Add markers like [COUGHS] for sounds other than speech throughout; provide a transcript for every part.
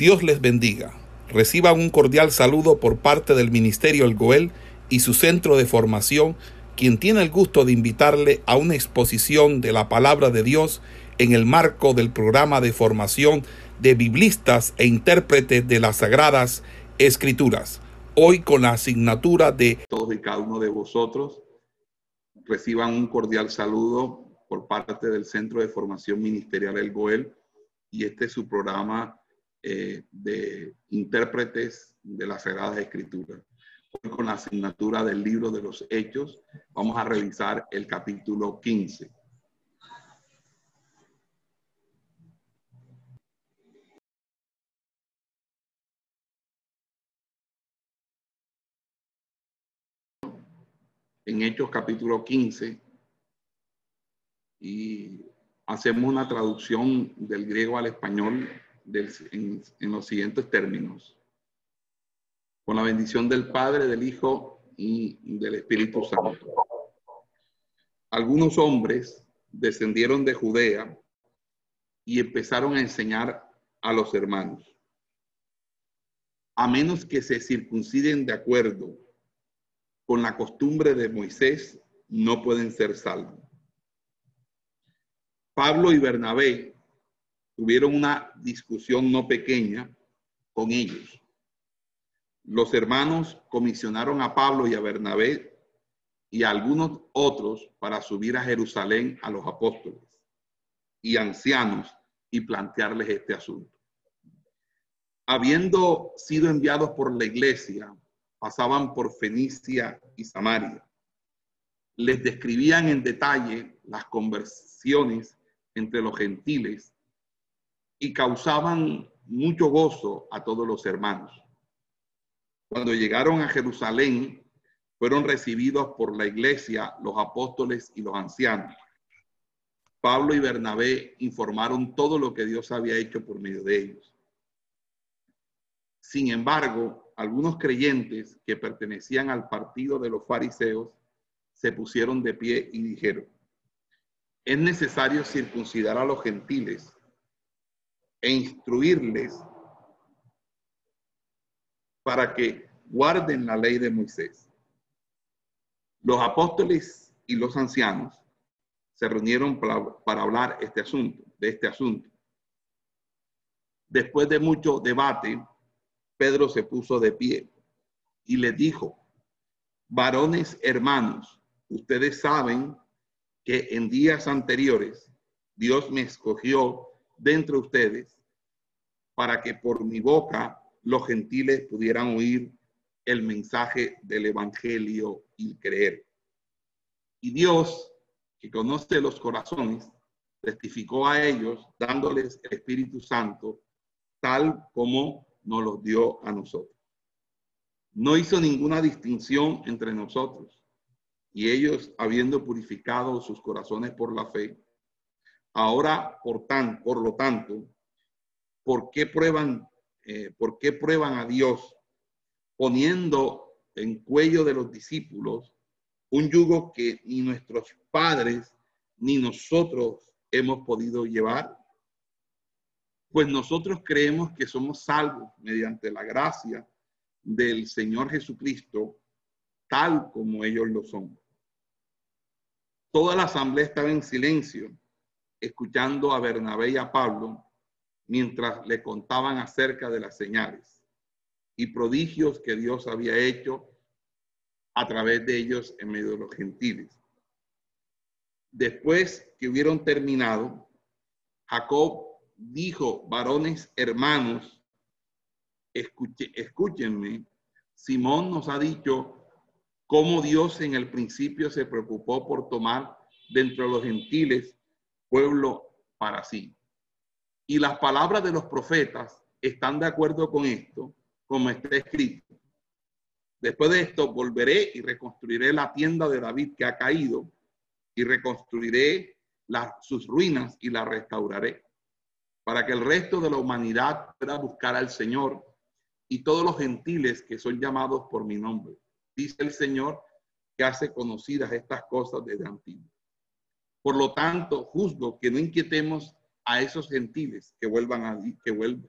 Dios les bendiga. Reciban un cordial saludo por parte del Ministerio El Goel y su centro de formación, quien tiene el gusto de invitarle a una exposición de la palabra de Dios en el marco del programa de formación de biblistas e intérpretes de las Sagradas Escrituras. Hoy con la asignatura de todos y cada uno de vosotros reciban un cordial saludo por parte del Centro de Formación Ministerial El Goel y este es su programa eh, de intérpretes de las Sagradas Escrituras. Con la asignatura del libro de los Hechos vamos a revisar el capítulo 15. En Hechos capítulo 15 y hacemos una traducción del griego al español en, en los siguientes términos. Con la bendición del Padre, del Hijo y del Espíritu Santo. Algunos hombres descendieron de Judea y empezaron a enseñar a los hermanos. A menos que se circunciden de acuerdo con la costumbre de Moisés, no pueden ser salvos. Pablo y Bernabé tuvieron una discusión no pequeña con ellos. Los hermanos comisionaron a Pablo y a Bernabé y a algunos otros para subir a Jerusalén a los apóstoles y ancianos y plantearles este asunto. Habiendo sido enviados por la iglesia, pasaban por Fenicia y Samaria. Les describían en detalle las conversiones entre los gentiles y causaban mucho gozo a todos los hermanos. Cuando llegaron a Jerusalén, fueron recibidos por la iglesia, los apóstoles y los ancianos. Pablo y Bernabé informaron todo lo que Dios había hecho por medio de ellos. Sin embargo, algunos creyentes que pertenecían al partido de los fariseos se pusieron de pie y dijeron, es necesario circuncidar a los gentiles e instruirles para que guarden la ley de Moisés. Los apóstoles y los ancianos se reunieron para, hablar este asunto, de este asunto. Después de mucho debate, Pedro se puso de pie y le dijo, varones hermanos, ustedes saben que en días anteriores Dios me escogió dentro de ustedes para que por mi boca los gentiles pudieran oír el mensaje del Evangelio y creer. Y Dios, que conoce los corazones, testificó a ellos dándoles el Espíritu Santo tal como nos los dio a nosotros. No hizo ninguna distinción entre nosotros y ellos, habiendo purificado sus corazones por la fe, Ahora, por, tan, por lo tanto, ¿por qué prueban, eh, por qué prueban a Dios poniendo en cuello de los discípulos un yugo que ni nuestros padres ni nosotros hemos podido llevar? Pues nosotros creemos que somos salvos mediante la gracia del Señor Jesucristo, tal como ellos lo son. Toda la asamblea estaba en silencio escuchando a Bernabé y a Pablo mientras le contaban acerca de las señales y prodigios que Dios había hecho a través de ellos en medio de los gentiles. Después que hubieron terminado, Jacob dijo, varones hermanos, escúchenme, Simón nos ha dicho cómo Dios en el principio se preocupó por tomar dentro de los gentiles pueblo para sí. Y las palabras de los profetas están de acuerdo con esto, como está escrito. Después de esto volveré y reconstruiré la tienda de David que ha caído y reconstruiré sus ruinas y la restauraré para que el resto de la humanidad pueda buscar al Señor y todos los gentiles que son llamados por mi nombre. Dice el Señor que hace conocidas estas cosas desde antiguo. Por lo tanto, juzgo que no inquietemos a esos gentiles que vuelvan a, que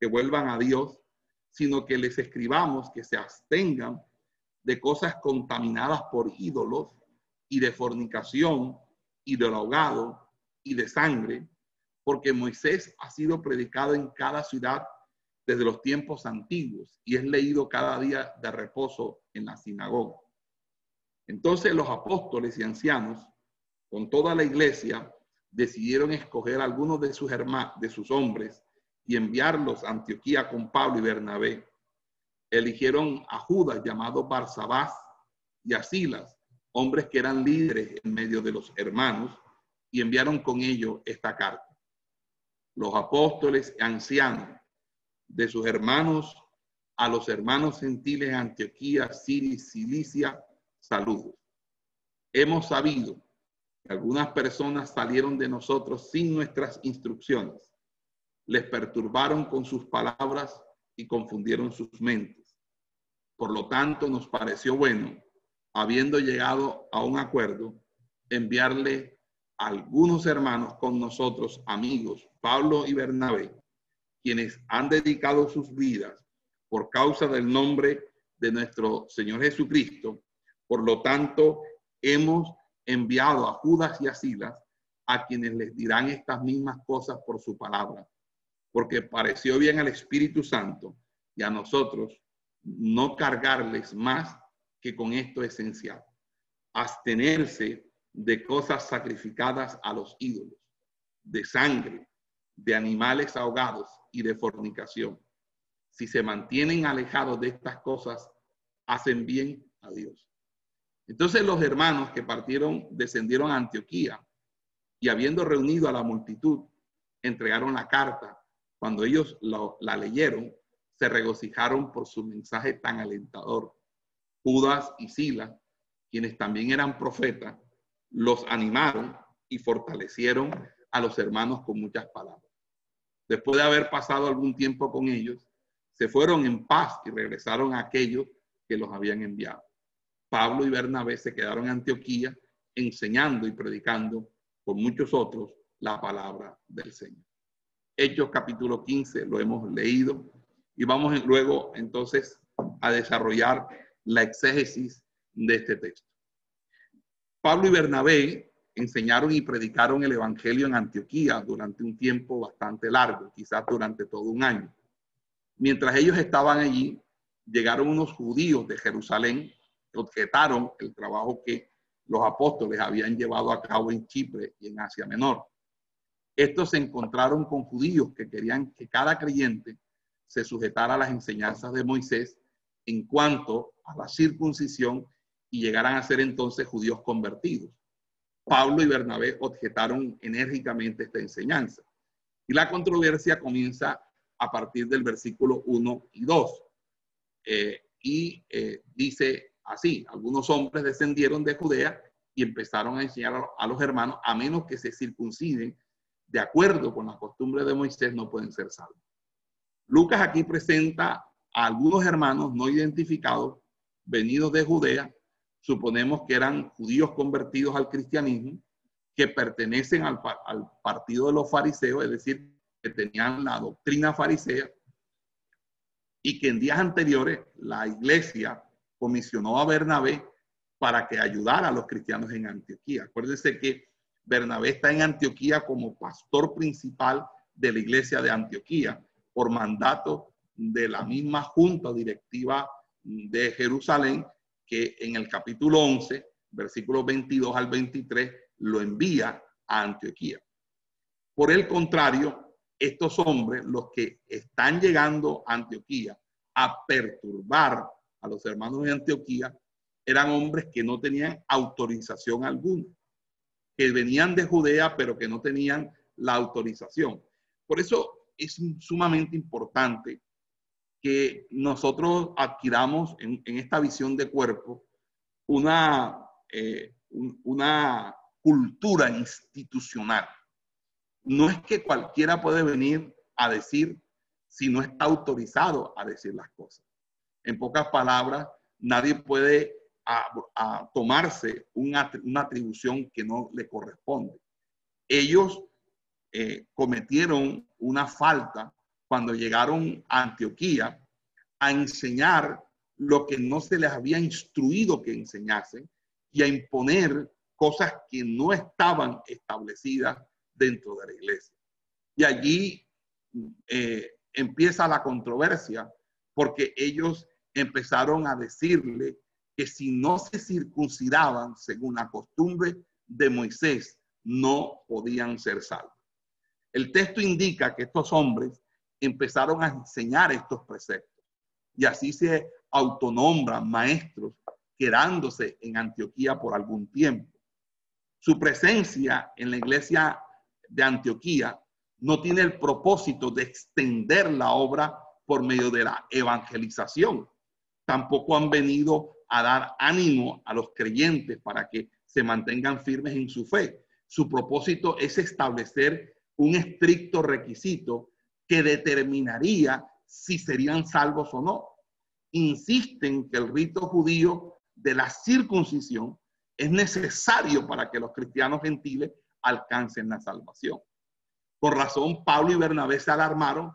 que vuelvan a Dios, sino que les escribamos que se abstengan de cosas contaminadas por ídolos y de fornicación y del ahogado y de sangre, porque Moisés ha sido predicado en cada ciudad desde los tiempos antiguos y es leído cada día de reposo en la sinagoga. Entonces los apóstoles y ancianos, con toda la iglesia, decidieron escoger algunos de sus, hermanos, de sus hombres y enviarlos a Antioquía con Pablo y Bernabé. Eligieron a Judas llamado Barsabás y a Silas, hombres que eran líderes en medio de los hermanos, y enviaron con ellos esta carta. Los apóstoles ancianos de sus hermanos a los hermanos gentiles Antioquía, Siria y Cilicia, saludos. Hemos sabido algunas personas salieron de nosotros sin nuestras instrucciones. Les perturbaron con sus palabras y confundieron sus mentes. Por lo tanto, nos pareció bueno, habiendo llegado a un acuerdo, enviarle algunos hermanos con nosotros, amigos, Pablo y Bernabé, quienes han dedicado sus vidas por causa del nombre de nuestro Señor Jesucristo. Por lo tanto, hemos enviado a Judas y a Silas, a quienes les dirán estas mismas cosas por su palabra, porque pareció bien al Espíritu Santo y a nosotros no cargarles más que con esto esencial, abstenerse de cosas sacrificadas a los ídolos, de sangre, de animales ahogados y de fornicación. Si se mantienen alejados de estas cosas, hacen bien a Dios. Entonces los hermanos que partieron descendieron a Antioquía y habiendo reunido a la multitud, entregaron la carta. Cuando ellos la leyeron, se regocijaron por su mensaje tan alentador. Judas y Sila, quienes también eran profetas, los animaron y fortalecieron a los hermanos con muchas palabras. Después de haber pasado algún tiempo con ellos, se fueron en paz y regresaron a aquellos que los habían enviado. Pablo y Bernabé se quedaron en Antioquía enseñando y predicando con muchos otros la palabra del Señor. Hechos capítulo 15 lo hemos leído y vamos luego entonces a desarrollar la exégesis de este texto. Pablo y Bernabé enseñaron y predicaron el Evangelio en Antioquía durante un tiempo bastante largo, quizás durante todo un año. Mientras ellos estaban allí, llegaron unos judíos de Jerusalén objetaron el trabajo que los apóstoles habían llevado a cabo en Chipre y en Asia Menor. Estos se encontraron con judíos que querían que cada creyente se sujetara a las enseñanzas de Moisés en cuanto a la circuncisión y llegaran a ser entonces judíos convertidos. Pablo y Bernabé objetaron enérgicamente esta enseñanza. Y la controversia comienza a partir del versículo 1 y 2. Eh, y eh, dice así. Algunos hombres descendieron de Judea y empezaron a enseñar a los hermanos, a menos que se circunciden de acuerdo con la costumbre de Moisés, no pueden ser salvos. Lucas aquí presenta a algunos hermanos no identificados, venidos de Judea, suponemos que eran judíos convertidos al cristianismo, que pertenecen al, al partido de los fariseos, es decir, que tenían la doctrina farisea, y que en días anteriores la iglesia comisionó a Bernabé para que ayudara a los cristianos en Antioquía. Acuérdense que Bernabé está en Antioquía como pastor principal de la iglesia de Antioquía por mandato de la misma junta directiva de Jerusalén que en el capítulo 11, versículos 22 al 23, lo envía a Antioquía. Por el contrario, estos hombres, los que están llegando a Antioquía a perturbar a los hermanos de Antioquía, eran hombres que no tenían autorización alguna, que venían de Judea, pero que no tenían la autorización. Por eso es sumamente importante que nosotros adquiramos en, esta visión de cuerpo una, eh, una cultura institucional. No es que cualquiera puede venir a decir si no está autorizado a decir las cosas. En pocas palabras, nadie puede tomarse una, atribución que no le corresponde. Ellos eh, cometieron una falta cuando llegaron a Antioquía a enseñar lo que no se les había instruido que enseñasen y a imponer cosas que no estaban establecidas dentro de la iglesia. Y allí eh, empieza la controversia porque ellos empezaron a decirle que si no se circuncidaban según la costumbre de Moisés, no podían ser salvos. El texto indica que estos hombres empezaron a enseñar estos preceptos y así se autonombran maestros quedándose en Antioquía por algún tiempo. Su presencia en la iglesia de Antioquía no tiene el propósito de extender la obra por medio de la evangelización. Tampoco han venido a dar ánimo a los creyentes para que se mantengan firmes en su fe. Su propósito es establecer un estricto requisito que determinaría si serían salvos o no. Insisten que el rito judío de la circuncisión es necesario para que los cristianos gentiles alcancen la salvación. Por razón, Pablo y Bernabé se alarmaron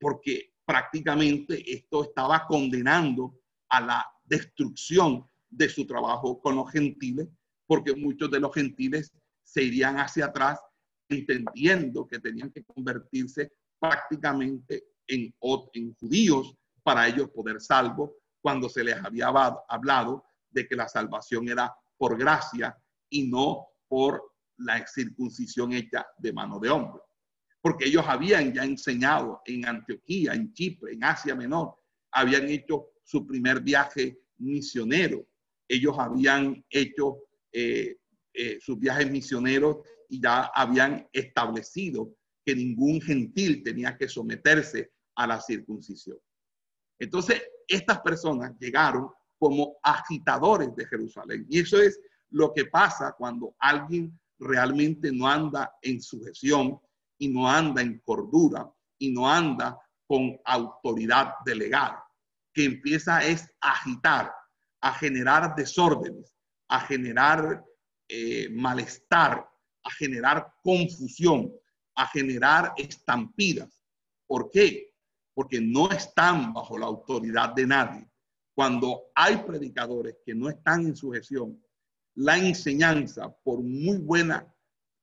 porque prácticamente esto estaba condenando a la destrucción de su trabajo con los gentiles, porque muchos de los gentiles se irían hacia atrás entendiendo que tenían que convertirse prácticamente en, en judíos para ellos poder salvo cuando se les había hablado de que la salvación era por gracia y no por la circuncisión hecha de mano de hombre. Porque ellos habían ya enseñado en Antioquía, en Chipre, en Asia Menor, habían hecho su primer viaje misionero, ellos habían hecho eh, eh, sus viajes misioneros y ya habían establecido que ningún gentil tenía que someterse a la circuncisión. Entonces, estas personas llegaron como agitadores de Jerusalén. Y eso es lo que pasa cuando alguien realmente no anda en sujeción y no anda en cordura y no anda con autoridad delegada, que empieza es a agitar, a generar desórdenes, a generar eh, malestar, a generar confusión, a generar estampidas. ¿Por qué? Porque no están bajo la autoridad de nadie. Cuando hay predicadores que no están en sujeción, la enseñanza, por muy buena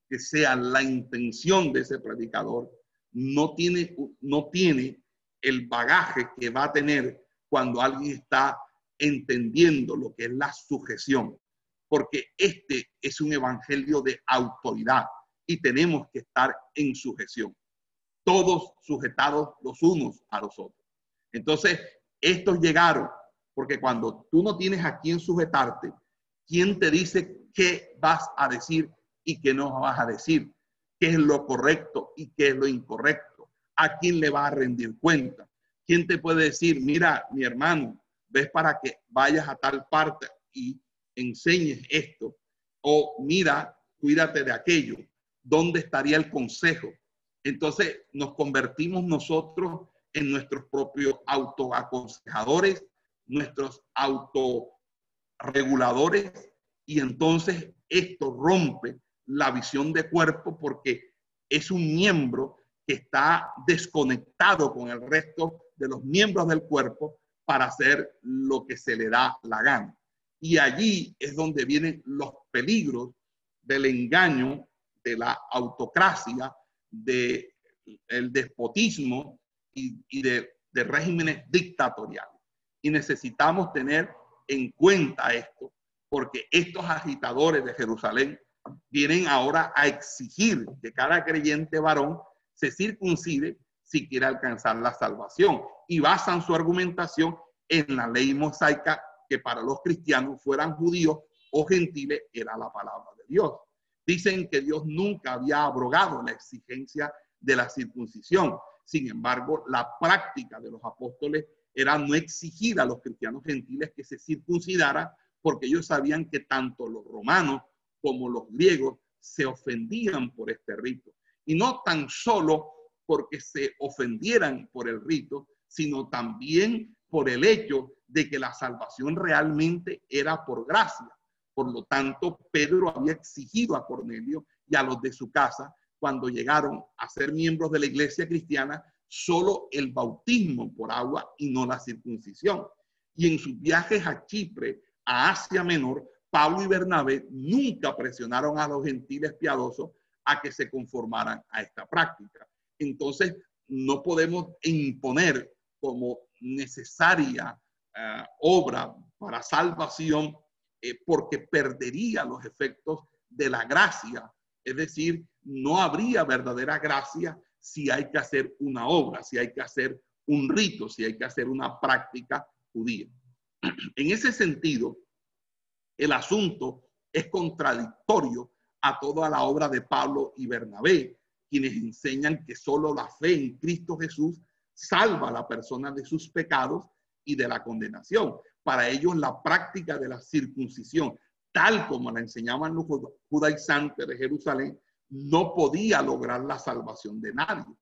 que sea la intención de ese predicador, no tiene, no tiene el bagaje que va a tener cuando alguien está entendiendo lo que es la sujeción, porque este es un evangelio de autoridad y tenemos que estar en sujeción, todos sujetados los unos a los otros. Entonces, estos llegaron, porque cuando tú no tienes a quién sujetarte, ¿quién te dice qué vas a decir y qué nos vas a decir, qué es lo correcto y qué es lo incorrecto, a quién le va a rendir cuenta, quién te puede decir, mira, mi hermano, ves para que vayas a tal parte y enseñes esto, o mira, cuídate de aquello, ¿dónde estaría el consejo? Entonces nos convertimos nosotros en nuestros propios autoaconsejadores, nuestros autorreguladores, y entonces esto rompe la visión de cuerpo porque es un miembro que está desconectado con el resto de los miembros del cuerpo para hacer lo que se le da la gana. Y allí es donde vienen los peligros del engaño, de la autocracia, del el despotismo y, de, de regímenes dictatoriales. Y necesitamos tener en cuenta esto, porque estos agitadores de Jerusalén vienen ahora a exigir que cada creyente varón se circuncide si quiere alcanzar la salvación y basan su argumentación en la ley mosaica que para los cristianos fueran judíos o gentiles era la palabra de Dios. Dicen que Dios nunca había abrogado la exigencia de la circuncisión. Sin embargo, la práctica de los apóstoles era no exigir a los cristianos gentiles que se circuncidaran porque ellos sabían que tanto los romanos como los griegos se ofendían por este rito. Y no tan solo porque se ofendieran por el rito, sino también por el hecho de que la salvación realmente era por gracia. Por lo tanto, Pedro había exigido a Cornelio y a los de su casa, cuando llegaron a ser miembros de la iglesia cristiana, solo el bautismo por agua y no la circuncisión. Y en sus viajes a Chipre, a Asia Menor, Pablo y Bernabé nunca presionaron a los gentiles piadosos a que se conformaran a esta práctica. Entonces, no podemos imponer como necesaria eh, obra para salvación eh, porque perdería los efectos de la gracia. Es decir, no habría verdadera gracia si hay que hacer una obra, si hay que hacer un rito, si hay que hacer una práctica judía. [CLEARS THROAT] En ese sentido, el asunto es contradictorio a toda la obra de Pablo y Bernabé, quienes enseñan que solo la fe en Cristo Jesús salva a la persona de sus pecados y de la condenación. Para ellos la práctica de la circuncisión, tal como la enseñaban los judaizantes de Jerusalén, no podía lograr la salvación de nadie.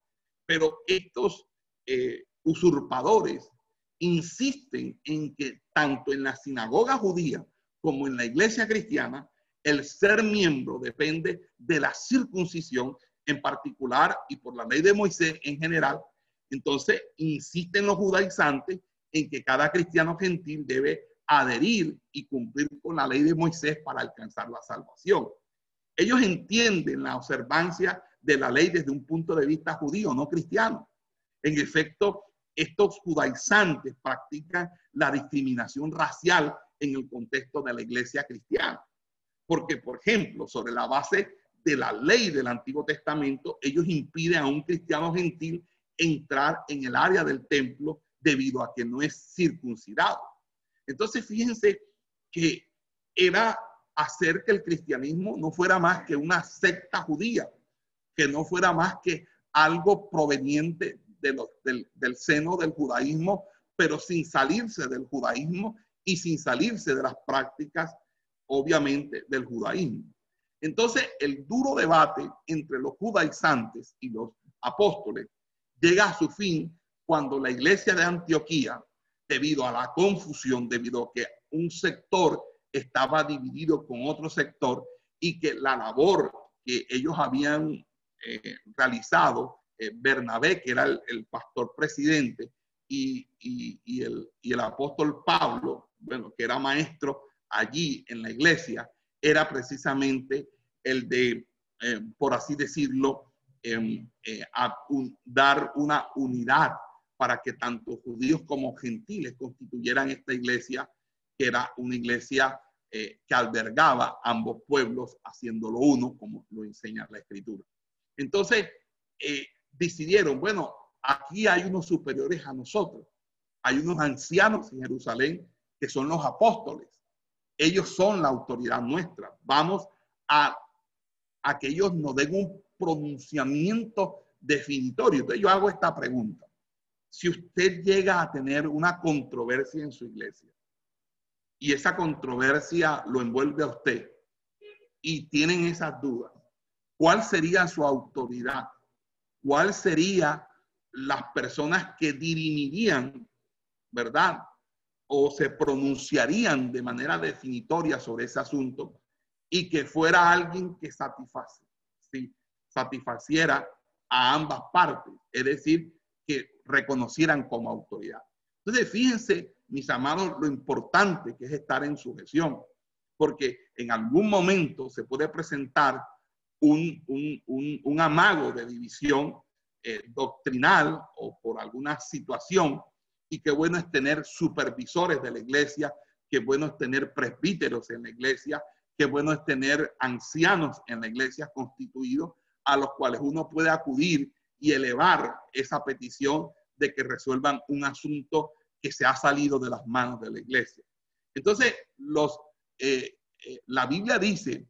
Pero estos eh, usurpadores insisten en que tanto en la sinagoga judía como en la iglesia cristiana, el ser miembro depende de la circuncisión en particular y por la ley de Moisés en general. Entonces, insisten los judaizantes en que cada cristiano gentil debe adherir y cumplir con la ley de Moisés para alcanzar la salvación. Ellos entienden la observancia de la ley desde un punto de vista judío, no cristiano. En efecto, estos judaizantes practican la discriminación racial en el contexto de la iglesia cristiana. Porque, por ejemplo, sobre la base de la ley del Antiguo Testamento, ellos impiden a un cristiano gentil entrar en el área del templo debido a que no es circuncidado. Entonces, fíjense que era hacer que el cristianismo no fuera más que una secta judía, que no fuera más que algo proveniente de del, del seno del judaísmo, pero sin salirse del judaísmo y sin salirse de las prácticas, obviamente, del judaísmo. Entonces, el duro debate entre los judaizantes y los apóstoles llega a su fin cuando la iglesia de Antioquía, debido a la confusión, debido a que un sector estaba dividido con otro sector y que la labor que ellos habían eh, realizado, eh, Bernabé, que era el, pastor presidente, y, el, y el apóstol Pablo, bueno, que era maestro allí en la iglesia, era precisamente el de, eh, por así decirlo, em, eh, dar una unidad para que tanto judíos como gentiles constituyeran esta iglesia, que era una iglesia eh, que albergaba ambos pueblos, haciéndolo uno, como lo enseña la escritura. Entonces, decidieron, bueno, aquí hay unos superiores a nosotros, hay unos ancianos en Jerusalén que son los apóstoles. Ellos son la autoridad nuestra. Vamos a, que ellos nos den un pronunciamiento definitorio. Yo hago esta pregunta. Si usted llega a tener una controversia en su iglesia y esa controversia lo envuelve a usted y tienen esas dudas, ¿cuál sería su autoridad? ¿Cuál sería las personas que dirimirían, verdad? O se pronunciarían de manera definitoria sobre ese asunto y que fuera alguien que satisface, ¿sí? satisfaciera a ambas partes, es decir, que reconocieran como autoridad. Entonces, fíjense, mis amados, lo importante que es estar en sujeción, porque en algún momento se puede presentar un, un, amago de división eh, doctrinal o por alguna situación y qué bueno es tener supervisores de la iglesia, qué bueno es tener presbíteros en la iglesia, qué bueno es tener ancianos en la iglesia constituidos a los cuales uno puede acudir y elevar esa petición de que resuelvan un asunto que se ha salido de las manos de la iglesia. Entonces, los, eh, eh, la Biblia dice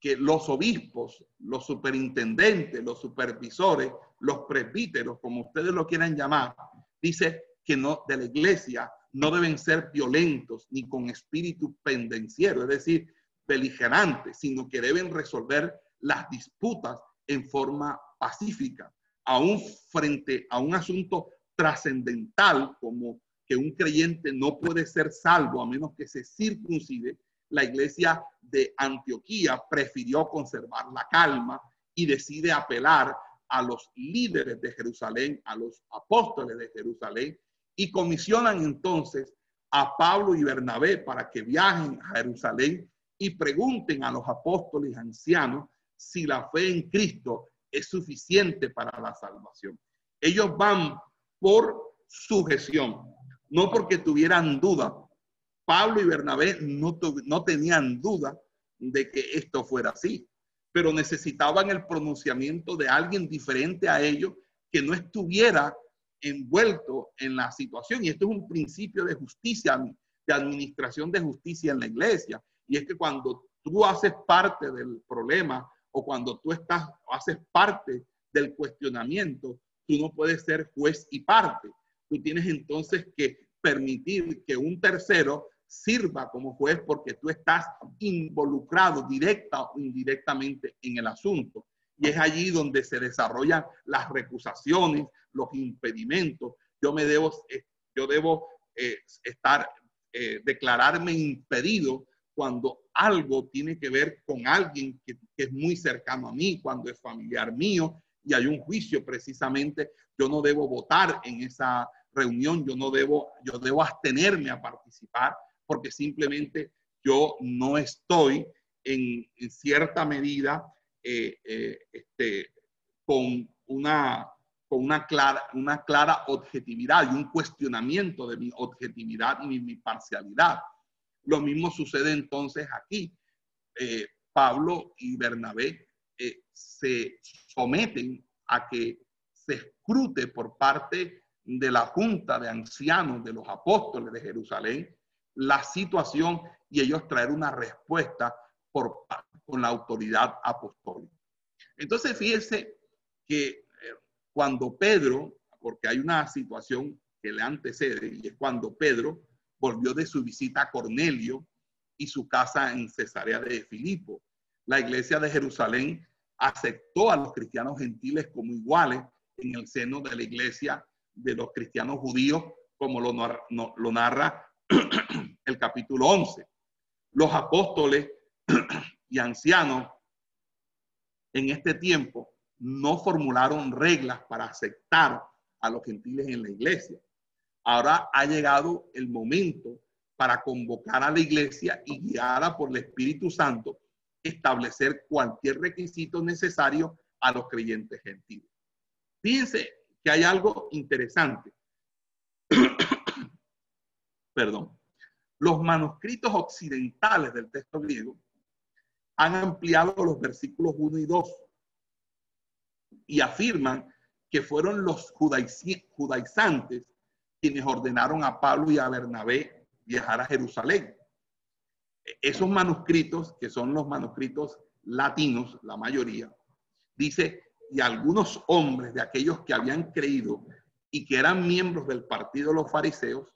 que los obispos, los superintendentes, los supervisores, los presbíteros, como ustedes lo quieran llamar, dice que no, de la iglesia no deben ser violentos ni con espíritu pendenciero, es decir, beligerantes, sino que deben resolver las disputas en forma pacífica, aún frente a un asunto trascendental como que un creyente no puede ser salvo a menos que se circuncide, la iglesia de Antioquía prefirió conservar la calma y decide apelar a los líderes de Jerusalén, a los apóstoles de Jerusalén, y comisionan entonces a Pablo y Bernabé para que viajen a Jerusalén y pregunten a los apóstoles ancianos si la fe en Cristo es suficiente para la salvación. Ellos van por sujeción, no porque tuvieran duda. Pablo y Bernabé no, no tenían duda de que esto fuera así, pero necesitaban el pronunciamiento de alguien diferente a ellos que no estuviera envuelto en la situación. Y esto es un principio de justicia, de administración de justicia en la iglesia. Y es que cuando tú haces parte del problema o cuando tú estás, haces parte del cuestionamiento, tú no puedes ser juez y parte. Tú tienes entonces que permitir que un tercero sirva como juez porque tú estás involucrado directa o indirectamente en el asunto. Y es allí donde se desarrollan las recusaciones, los impedimentos. Yo me debo, eh, yo debo eh, estar, eh, declararme impedido cuando algo tiene que ver con alguien que, es muy cercano a mí, cuando es familiar mío y hay un juicio precisamente, yo no debo votar en esa reunión, yo no debo, yo debo abstenerme a participar porque simplemente yo no estoy en, cierta medida este, con una una clara, una clara objetividad y un cuestionamiento de mi objetividad y mi, parcialidad. Lo mismo sucede entonces aquí. Eh, Pablo y Bernabé eh, se someten a que se escrute por parte de la junta de ancianos de los apóstoles de Jerusalén la situación y ellos traer una respuesta por, con la autoridad apostólica. Entonces, fíjense que cuando Pedro, porque hay una situación que le antecede, y es cuando Pedro volvió de su visita a Cornelio y su casa en Cesarea de Filipo. La iglesia de Jerusalén aceptó a los cristianos gentiles como iguales en el seno de la iglesia de los cristianos judíos, como lo, lo narra [CLEARS THROAT] el capítulo 11. Los apóstoles [CLEARS THROAT] y ancianos en este tiempo no formularon reglas para aceptar a los gentiles en la iglesia. Ahora ha llegado el momento para convocar a la iglesia y guiada por el Espíritu Santo, establecer cualquier requisito necesario a los creyentes gentiles. Fíjense que hay algo interesante. [COUGHS] Perdón. Los manuscritos occidentales del texto griego han ampliado los versículos 1 y 2 y afirman que fueron los judaizantes quienes ordenaron a Pablo y a Bernabé viajar a Jerusalén. Esos manuscritos, que son los manuscritos latinos, la mayoría, dice, y algunos hombres de aquellos que habían creído y que eran miembros del partido de los fariseos,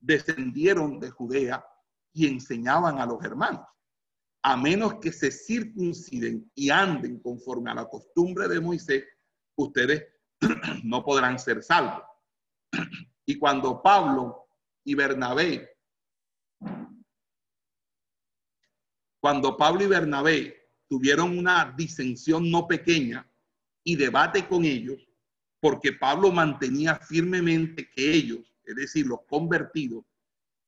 descendieron de Judea y enseñaban a los hermanos a menos que se circunciden y anden conforme a la costumbre de Moisés, ustedes [CLEARS THROAT] no podrán ser salvos. Y cuando Pablo y Bernabé, cuando Pablo y Bernabé tuvieron una disensión no pequeña y debate con ellos, porque Pablo mantenía firmemente que ellos, es decir, los convertidos,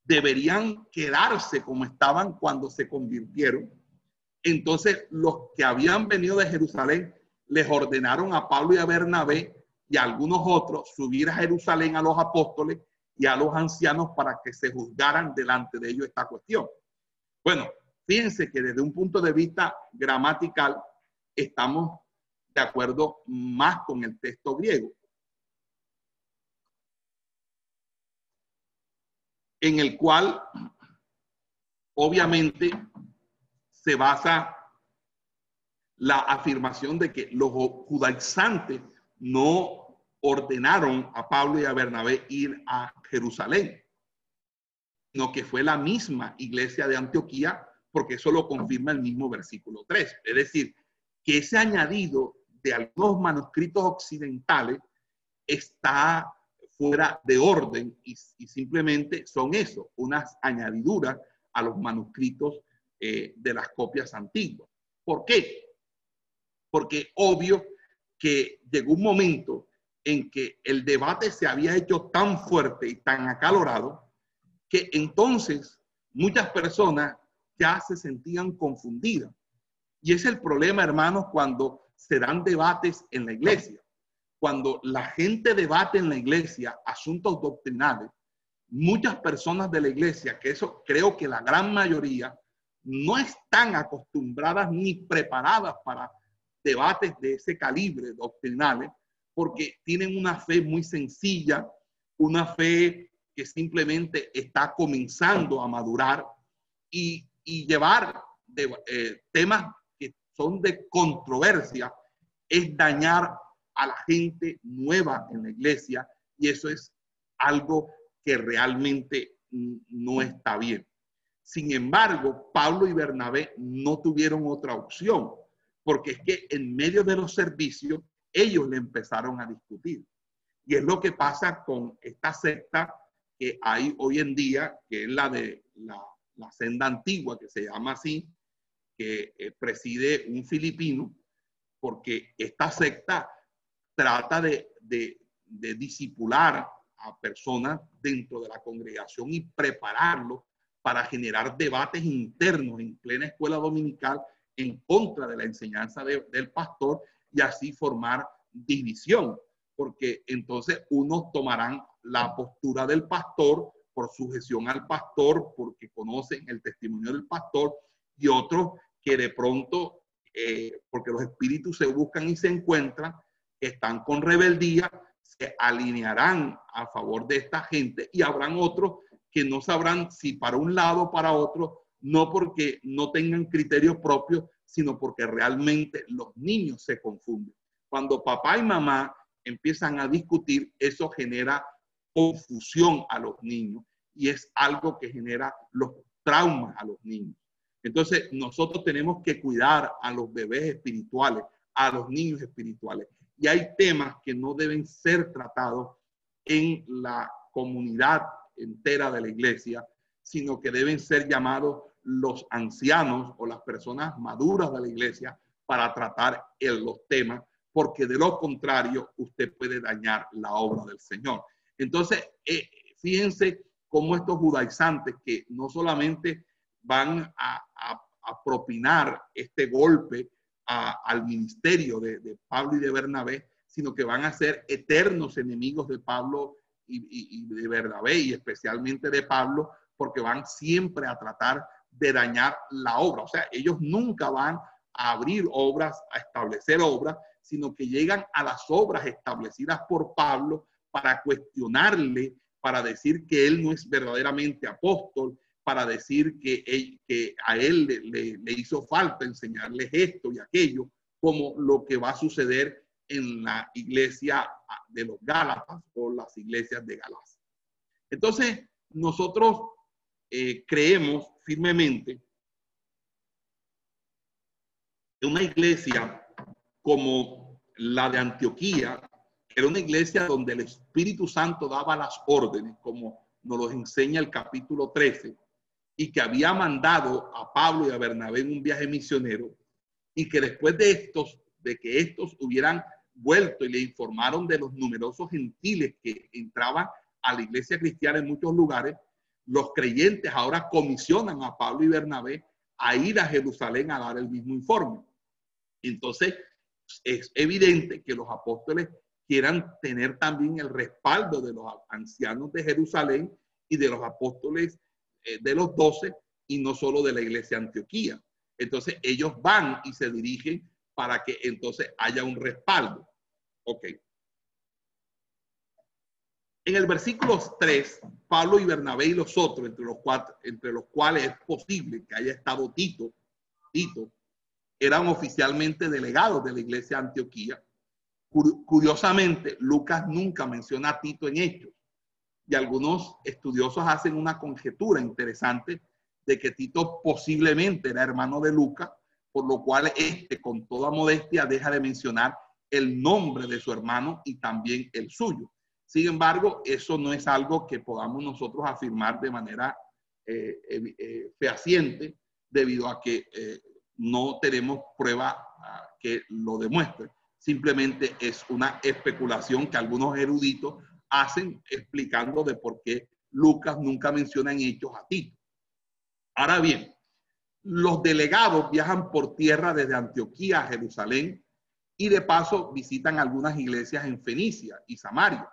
deberían quedarse como estaban cuando se convirtieron. Entonces los que habían venido de Jerusalén les ordenaron a Pablo y a Bernabé y a algunos otros subir a Jerusalén a los apóstoles y a los ancianos para que se juzgaran delante de ellos esta cuestión. Bueno, fíjense que desde un punto de vista gramatical estamos de acuerdo más con el texto griego. En el cual obviamente se basa la afirmación de que los judaizantes no ordenaron a Pablo y a Bernabé ir a Jerusalén, sino que fue la misma iglesia de Antioquía, porque eso lo confirma el mismo versículo 3. Es decir, que ese añadido de algunos manuscritos occidentales está fuera de orden y, simplemente son eso, unas añadiduras a los manuscritos eh, de las copias antiguas. ¿Por qué? Porque obvio que llegó un momento en que el debate se había hecho tan fuerte y tan acalorado que entonces muchas personas ya se sentían confundidas. Y es el problema, hermanos, cuando se dan debates en la iglesia. Cuando la gente debate en la iglesia asuntos doctrinales, muchas personas de la iglesia, que eso creo que la gran mayoría, no están acostumbradas ni preparadas para debates de ese calibre doctrinales, porque tienen una fe muy sencilla, una fe que simplemente está comenzando a madurar y, llevar eh, temas que son de controversia es dañar a la gente nueva en la iglesia y eso es algo que realmente no está bien. Sin embargo, Pablo y Bernabé no tuvieron otra opción, porque es que en medio de los servicios ellos le empezaron a discutir. Y es lo que pasa con esta secta que hay hoy en día, que es la de la, senda antigua, que se llama así, que eh, preside un filipino, porque esta secta trata de, de, disipular a personas dentro de la congregación y prepararlos para generar debates internos en plena escuela dominical en contra de la enseñanza del pastor y así formar división, porque entonces unos tomarán la postura del pastor por sujeción al pastor, porque conocen el testimonio del pastor, y otros que de pronto, eh, porque los espíritus se buscan y se encuentran, están con rebeldía, se alinearán a favor de esta gente y habrán otros que no sabrán si para un lado o para otro, no porque no tengan criterios propios, sino porque realmente los niños se confunden. Cuando papá y mamá empiezan a discutir, eso genera confusión a los niños y es algo que genera los traumas a los niños. Entonces, nosotros tenemos que cuidar a los bebés espirituales, a los niños espirituales. Y hay temas que no deben ser tratados en la comunidad entera de la iglesia, sino que deben ser llamados los ancianos o las personas maduras de la iglesia para tratar los temas, porque de lo contrario usted puede dañar la obra del Señor. Entonces, eh, fíjense cómo estos judaizantes que no solamente van a, propinar este golpe al ministerio de, Pablo y de Bernabé, sino que van a ser eternos enemigos de Pablo y, de Bernabé y especialmente de Pablo, porque van siempre a tratar de dañar la obra. O sea, ellos nunca van a abrir obras, a establecer obras, sino que llegan a las obras establecidas por Pablo para cuestionarle, para decir que él no es verdaderamente apóstol, para decir que, a él le, hizo falta enseñarles esto y aquello, como lo que va a suceder en la iglesia de los Gálatas o las iglesias de Galacia. Entonces, nosotros eh, creemos firmemente que una iglesia como la de Antioquía, era una iglesia donde el Espíritu Santo daba las órdenes, como nos lo enseña el capítulo 13, y que había mandado a Pablo y a Bernabé en un viaje misionero, y que después de estos, de que estos hubieran vuelto y le informaron de los numerosos gentiles que entraban a la iglesia cristiana en muchos lugares, los creyentes ahora comisionan a Pablo y Bernabé a ir a Jerusalén a dar el mismo informe. Entonces, es evidente que los apóstoles quieran tener también el respaldo de los ancianos de Jerusalén y de los apóstoles de los doce y no solo de la iglesia Antioquía. Entonces, ellos van y se dirigen para que entonces haya un respaldo. Ok. En el versículo 3, Pablo y Bernabé y los otros, entre los, cuatro, entre los cuales es posible que haya estado Tito, Tito, eran oficialmente delegados de la iglesia de Antioquía. Curiosamente, Lucas nunca menciona a Tito en Hechos y algunos estudiosos hacen una conjetura interesante de que Tito posiblemente era hermano de Lucas, por lo cual este con toda modestia deja de mencionar el nombre de su hermano y también el suyo. Sin embargo, eso no es algo que podamos nosotros afirmar de manera eh, eh, fehaciente debido a que eh, no tenemos prueba ah, que lo demuestre. simplemente es una especulación que algunos eruditos hacen explicando de por qué Lucas nunca menciona en Hechos a Tito. Ahora bien, los delegados viajan por tierra desde Antioquía a Jerusalén y de paso visitan algunas iglesias en Fenicia y Samaria.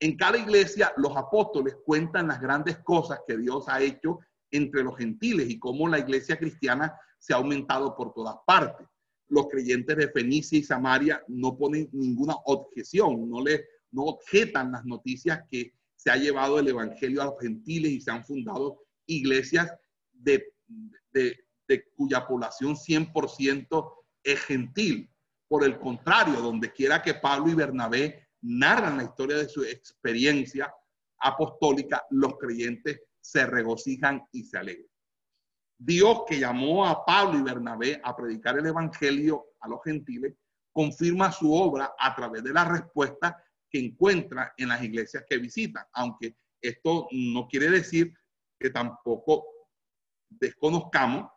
En cada iglesia los apóstoles cuentan las grandes cosas que Dios ha hecho entre los gentiles y cómo la iglesia cristiana se ha aumentado por todas partes. Los creyentes de Fenicia y Samaria no ponen ninguna objeción, no le no objetan las noticias que se ha llevado el evangelio a los gentiles y se han fundado iglesias de, de cuya población 100% es gentil. Por el contrario, donde quiera que Pablo y Bernabé narran la historia de su experiencia apostólica, los creyentes se regocijan y se alegran. Dios que llamó a Pablo y Bernabé a predicar el Evangelio a los gentiles, confirma su obra a través de la respuesta que encuentra en las iglesias que visitan, aunque esto no quiere decir que tampoco desconozcamos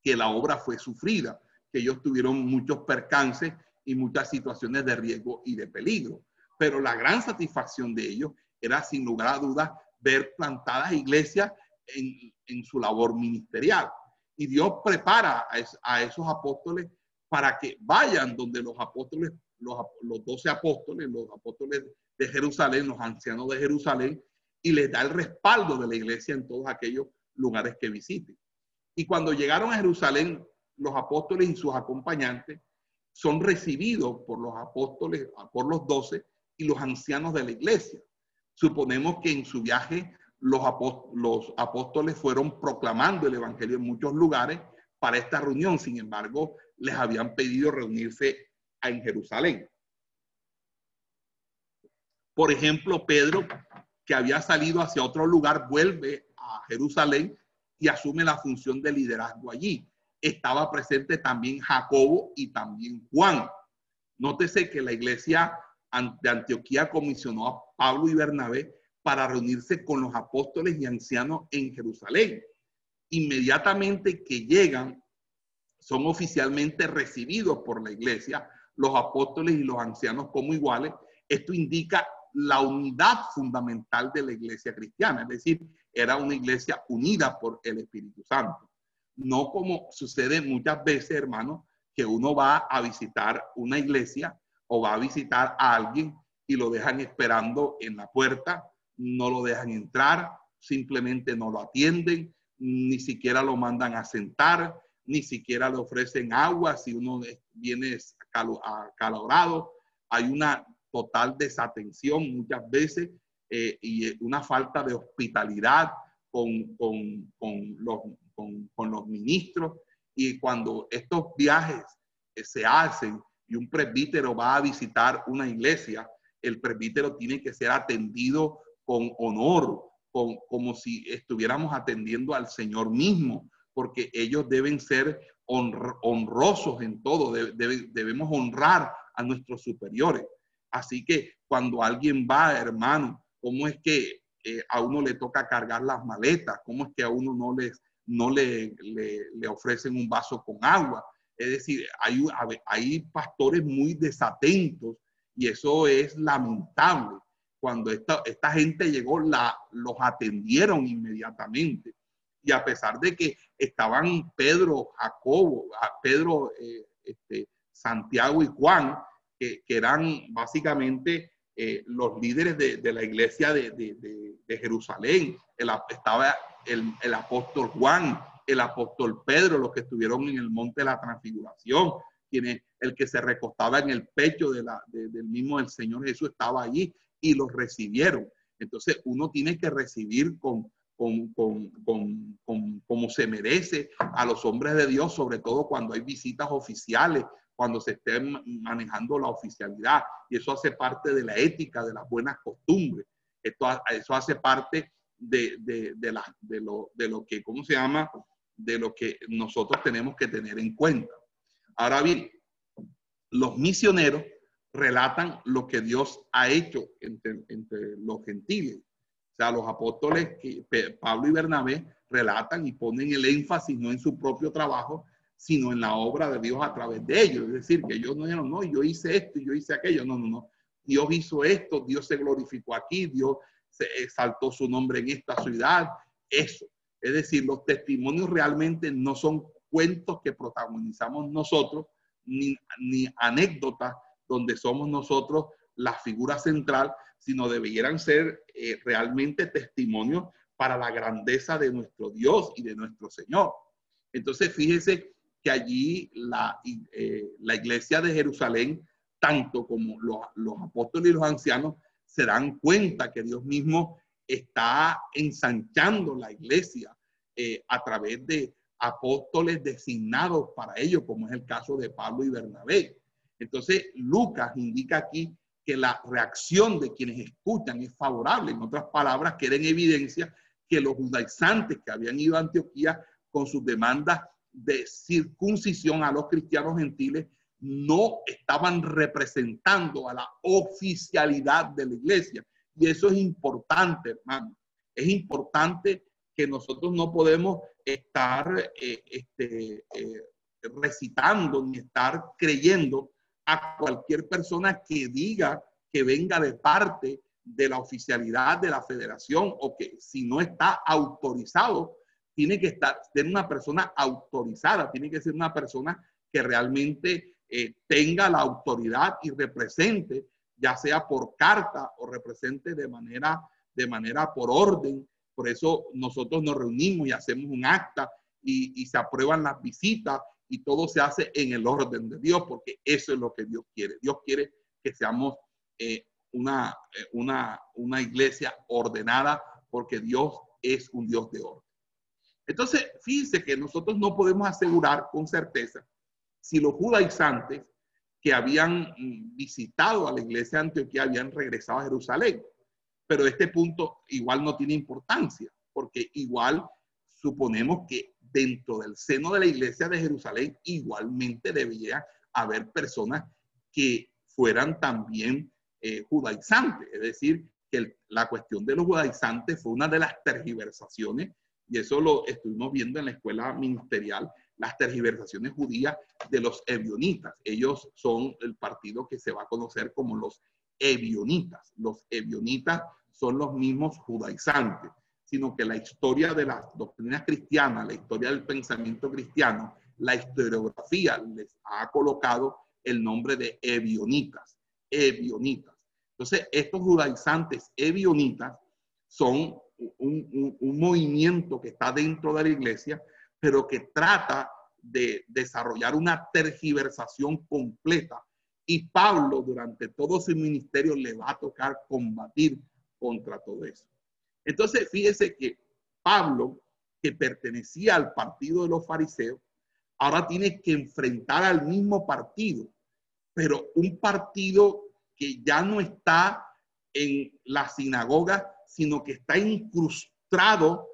que la obra fue sufrida, que ellos tuvieron muchos percances y muchas situaciones de riesgo y de peligro. Pero la gran satisfacción de ellos era, sin lugar a dudas, ver plantadas iglesias en, su labor ministerial. Y Dios prepara a, esos apóstoles para que vayan donde los apóstoles, los, los 12 apóstoles, los apóstoles de Jerusalén, los ancianos de Jerusalén, y les da el respaldo de la iglesia en todos aquellos lugares que visiten. Y cuando llegaron a Jerusalén, los apóstoles y sus acompañantes son recibidos por los apóstoles, por los doce y los ancianos de la iglesia. Suponemos que en su viaje los, apóstoles fueron proclamando el Evangelio en muchos lugares para esta reunión. Sin embargo, les habían pedido reunirse en Jerusalén. Por ejemplo, Pedro, que había salido hacia otro lugar, vuelve a Jerusalén y asume la función de liderazgo allí. Estaba presente también Jacobo y también Juan. Nótese que la iglesia de Antioquía comisionó a Pablo y Bernabé para reunirse con los apóstoles y ancianos en Jerusalén. Inmediatamente que llegan, son oficialmente recibidos por la iglesia, los apóstoles y los ancianos como iguales. Esto indica la unidad fundamental de la iglesia cristiana, es decir, era una iglesia unida por el Espíritu Santo. No como sucede muchas veces, hermano, que uno va a visitar una iglesia o va a visitar a alguien y lo dejan esperando en la puerta, no lo dejan entrar, simplemente no lo atienden, ni siquiera lo mandan a sentar, ni siquiera le ofrecen agua si uno viene acalorado. Hay una total desatención muchas veces eh, y una falta de hospitalidad con, con, con, los, con, los, ministros. Y cuando estos viajes eh, se hacen y un presbítero va a visitar una iglesia, el presbítero tiene que ser atendido con honor, como si estuviéramos atendiendo al Señor mismo, porque ellos deben ser honrosos en todo, debemos honrar a nuestros superiores. Así que cuando alguien va, hermano, cómo es que eh, a uno le toca cargar las maletas, cómo es que a uno no, les, no le, le, ofrecen un vaso con agua. Es decir, hay, hay pastores muy desatentos y eso es lamentable. Cuando esta, esta gente llegó, la, los atendieron inmediatamente. Y a pesar de que estaban Pedro, Jacobo, Pedro, eh, este, Santiago y Juan, que, eran básicamente eh, los líderes de, la iglesia de, Jerusalén, el, estaba el, apóstol Juan, el apóstol Pedro, los que estuvieron en el monte de la transfiguración, quien el que se recostaba en el pecho del mismo del Señor Jesús estaba allí y los recibieron. Entonces uno tiene que recibir con, con, como se merece a los hombres de Dios, sobre todo cuando hay visitas oficiales, cuando se esté manejando la oficialidad. Y eso hace parte de la ética, de las buenas costumbres. Esto, eso hace parte de, de, la, de, lo, de lo que, ¿cómo se llama? De lo que nosotros tenemos que tener en cuenta. Ahora bien, los misioneros relatan lo que Dios ha hecho entre, entre los gentiles. Sea, los apóstoles, Pablo y Bernabé, relatan y ponen el énfasis no en su propio trabajo, sino en la obra de Dios a través de ellos. Es decir, que ellos no dijeron, no, yo hice esto yo hice aquello. No, no, no. Dios hizo esto, Dios se glorificó aquí, Dios se exaltó su nombre en esta ciudad. Eso. Es decir, los testimonios realmente no son cuentos que protagonizamos nosotros, ni, ni anécdotas donde somos nosotros la figura central, sino debieran ser eh, realmente testimonios para la grandeza de nuestro Dios y de nuestro Señor. Entonces, fíjese que allí la, eh, la iglesia de Jerusalén, tanto como los, los apóstoles y los ancianos, se dan cuenta que Dios mismo está ensanchando la iglesia eh, a través de apóstoles designados para ello, como es el caso de Pablo y Bernabé. Entonces, Lucas indica aquí que la reacción de quienes escuchan es favorable. En otras palabras, queda en evidencia que los judaizantes que habían ido a Antioquía con sus demandas de circuncisión a los cristianos gentiles no estaban representando a la oficialidad de la iglesia. Y eso es importante, hermano. Es importante que nosotros no podemos estar eh, este, eh, recitando ni estar creyendo a cualquier persona que diga que venga de parte de la oficialidad de la federación o que si no está autorizado, tiene que estar, ser una persona autorizada, tiene que ser una persona que realmente eh, tenga la autoridad y represente, ya sea por carta o represente de manera, de manera por orden. Por eso nosotros nos reunimos y hacemos un acta y, y se aprueban las visitas y todo se hace en el orden de Dios, porque eso es lo que Dios quiere. Dios quiere que seamos eh, una, eh, una, una iglesia ordenada, porque Dios es un Dios de orden. Entonces, fíjense que nosotros no podemos asegurar con certeza si los judaizantes que habían mm, visitado a la iglesia de Antioquía habían regresado a Jerusalén. Pero este punto igual no tiene importancia, porque igual suponemos que dentro del seno de la iglesia de Jerusalén igualmente debía haber personas que fueran también eh, judaizantes. Es decir, que la cuestión de los judaizantes fue una de las tergiversaciones, y eso lo estuvimos viendo en la escuela ministerial, las tergiversaciones judías de los evionitas. Ellos son el partido que se va a conocer como los evionitas. Los evionitas son los mismos judaizantes sino que la historia de las doctrinas cristianas, la historia del pensamiento cristiano, la historiografía les ha colocado el nombre de evionitas, evionitas. Entonces, estos judaizantes evionitas son un, un, movimiento que está dentro de la iglesia, pero que trata de desarrollar una tergiversación completa. Y Pablo, durante todo su ministerio, le va a tocar combatir contra todo eso. Entonces, fíjese que Pablo, que pertenecía al partido de los fariseos, ahora tiene que enfrentar al mismo partido, pero un partido que ya no está en la sinagoga, sino que está incrustado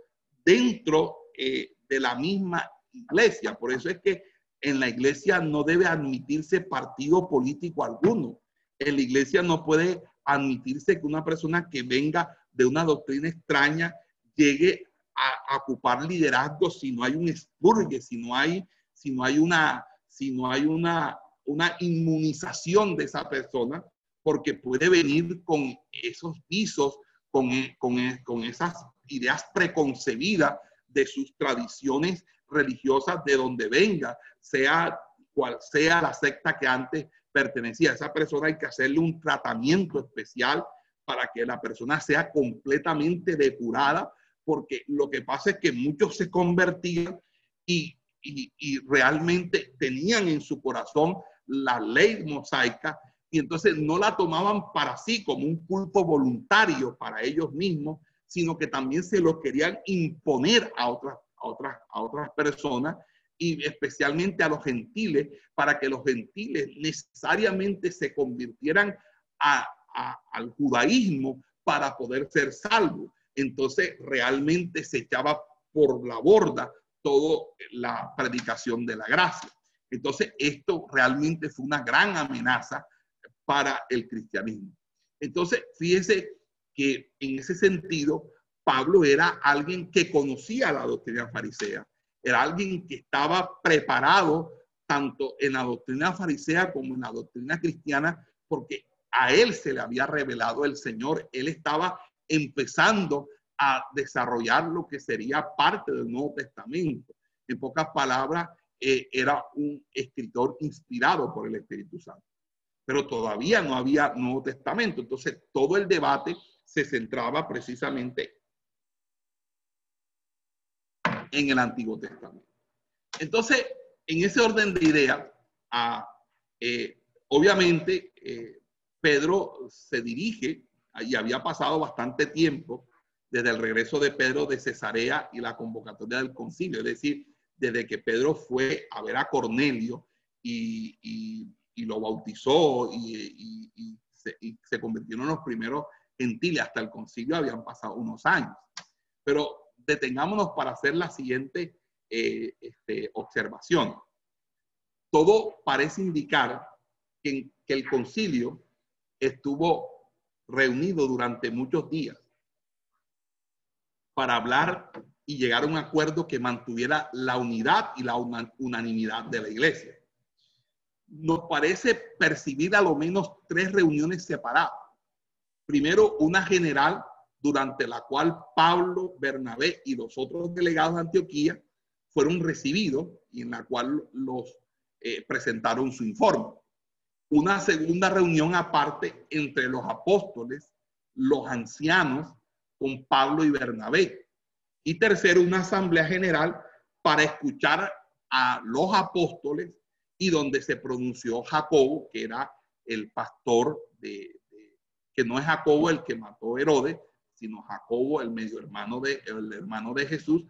dentro eh, de la misma iglesia. Por eso es que en la iglesia no debe admitirse partido político alguno. En la iglesia no puede admitirse que una persona que venga de una doctrina extraña llegue a, ocupar liderazgo si no hay un expurgue, si no hay, si no hay una, si no hay una, una inmunización de esa persona, porque puede venir con esos visos, con, con, con esas ideas preconcebidas de sus tradiciones religiosas de donde venga, sea cual sea la secta que antes pertenecía. A esa persona hay que hacerle un tratamiento especial para que la persona sea completamente depurada, porque lo que pasa es que muchos se convertían y, realmente tenían en su corazón la ley mosaica y entonces no la tomaban para sí como un culto voluntario para ellos mismos, sino que también se lo querían imponer a otras, a otras, a otras personas y especialmente a los gentiles, para que los gentiles necesariamente se convirtieran a, al judaísmo para poder ser salvo. Entonces realmente se echaba por la borda toda la predicación de la gracia. Entonces esto realmente fue una gran amenaza para el cristianismo. Entonces, fíjense que en ese sentido, Pablo era alguien que conocía la doctrina farisea, era alguien que estaba preparado tanto en la doctrina farisea como en la doctrina cristiana, porque a él se le había revelado el Señor. Él estaba empezando a desarrollar lo que sería parte del Nuevo Testamento. En pocas palabras, eh, era un escritor inspirado por el Espíritu Santo. Pero todavía no había Nuevo Testamento. Entonces, todo el debate se centraba precisamente en el Antiguo Testamento. Entonces, en ese orden de ideas, eh, obviamente, eh, Pedro se dirige, y había pasado bastante tiempo desde el regreso de Pedro de Cesarea y la convocatoria del concilio, es decir, desde que Pedro fue a ver a Cornelio y, lo bautizó y, se, se, convirtieron en los primeros gentiles hasta el concilio, habían pasado unos años. Pero detengámonos para hacer la siguiente eh, este, observación. Todo parece indicar que el concilio estuvo reunido durante muchos días para hablar y llegar a un acuerdo que mantuviera la unidad y la unanimidad de la iglesia. Nos parece percibir a lo menos tres reuniones separadas. Primero, una general durante la cual Pablo, Bernabé y los otros delegados de Antioquía fueron recibidos y en la cual los eh, presentaron su informe una segunda reunión aparte entre los apóstoles, los ancianos, con Pablo y Bernabé. Y tercero, una asamblea general para escuchar a los apóstoles y donde se pronunció Jacobo, que era el pastor de, que no es Jacobo el que mató a Herodes, sino Jacobo, el medio hermano de, el hermano de Jesús,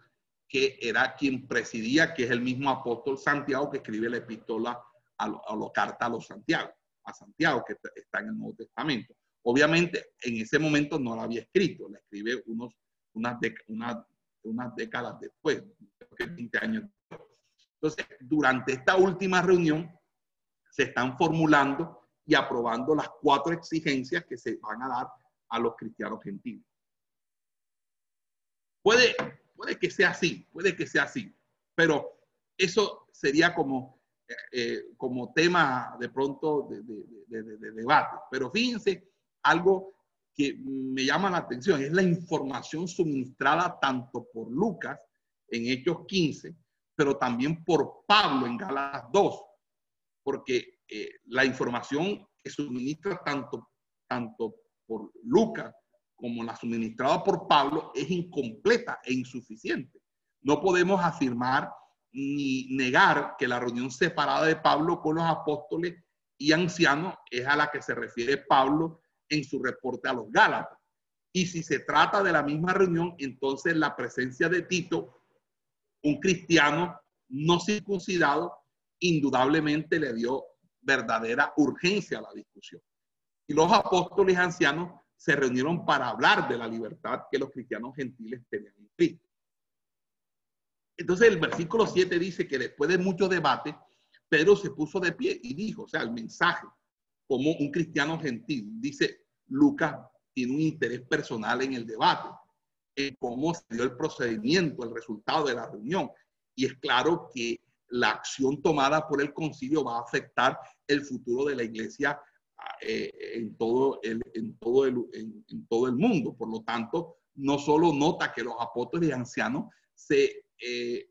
que era quien presidía, que es el mismo apóstol Santiago que escribe la epístola a, lo, a carta a los Santiago, a Santiago, que está en el Nuevo Testamento. Obviamente, en ese momento no la había escrito, la escribe unos, unas, unas décadas después, 20 años Entonces, durante esta última reunión, se están formulando y aprobando las cuatro exigencias que se van a dar a los cristianos gentiles. Puede, puede que sea así, puede que sea así, pero eso sería como eh, como tema de pronto de, debate. Pero fíjense, algo que me llama la atención es la información suministrada tanto por Lucas en Hechos 15, pero también por Pablo en Gálatas 2, porque eh, la información que suministra tanto, tanto por Lucas como la suministrada por Pablo es incompleta e insuficiente. No podemos afirmar ni negar que la reunión separada de Pablo con los apóstoles y ancianos es a la que se refiere Pablo en su reporte a los Gálatas. Y si se trata de la misma reunión, entonces la presencia de Tito, un cristiano no circuncidado, indudablemente le dio verdadera urgencia a la discusión. Y los apóstoles ancianos se reunieron para hablar de la libertad que los cristianos gentiles tenían en Cristo. Entonces el versículo 7 dice que después de mucho debate, Pedro se puso de pie y dijo, o sea, el mensaje como un cristiano gentil, dice Lucas, tiene un interés personal en el debate, en cómo se dio el procedimiento, el resultado de la reunión. Y es claro que la acción tomada por el concilio va a afectar el futuro de la iglesia eh, en, todo el, en, en todo el mundo. Por lo tanto, no solo nota que los apóstoles y ancianos se eh,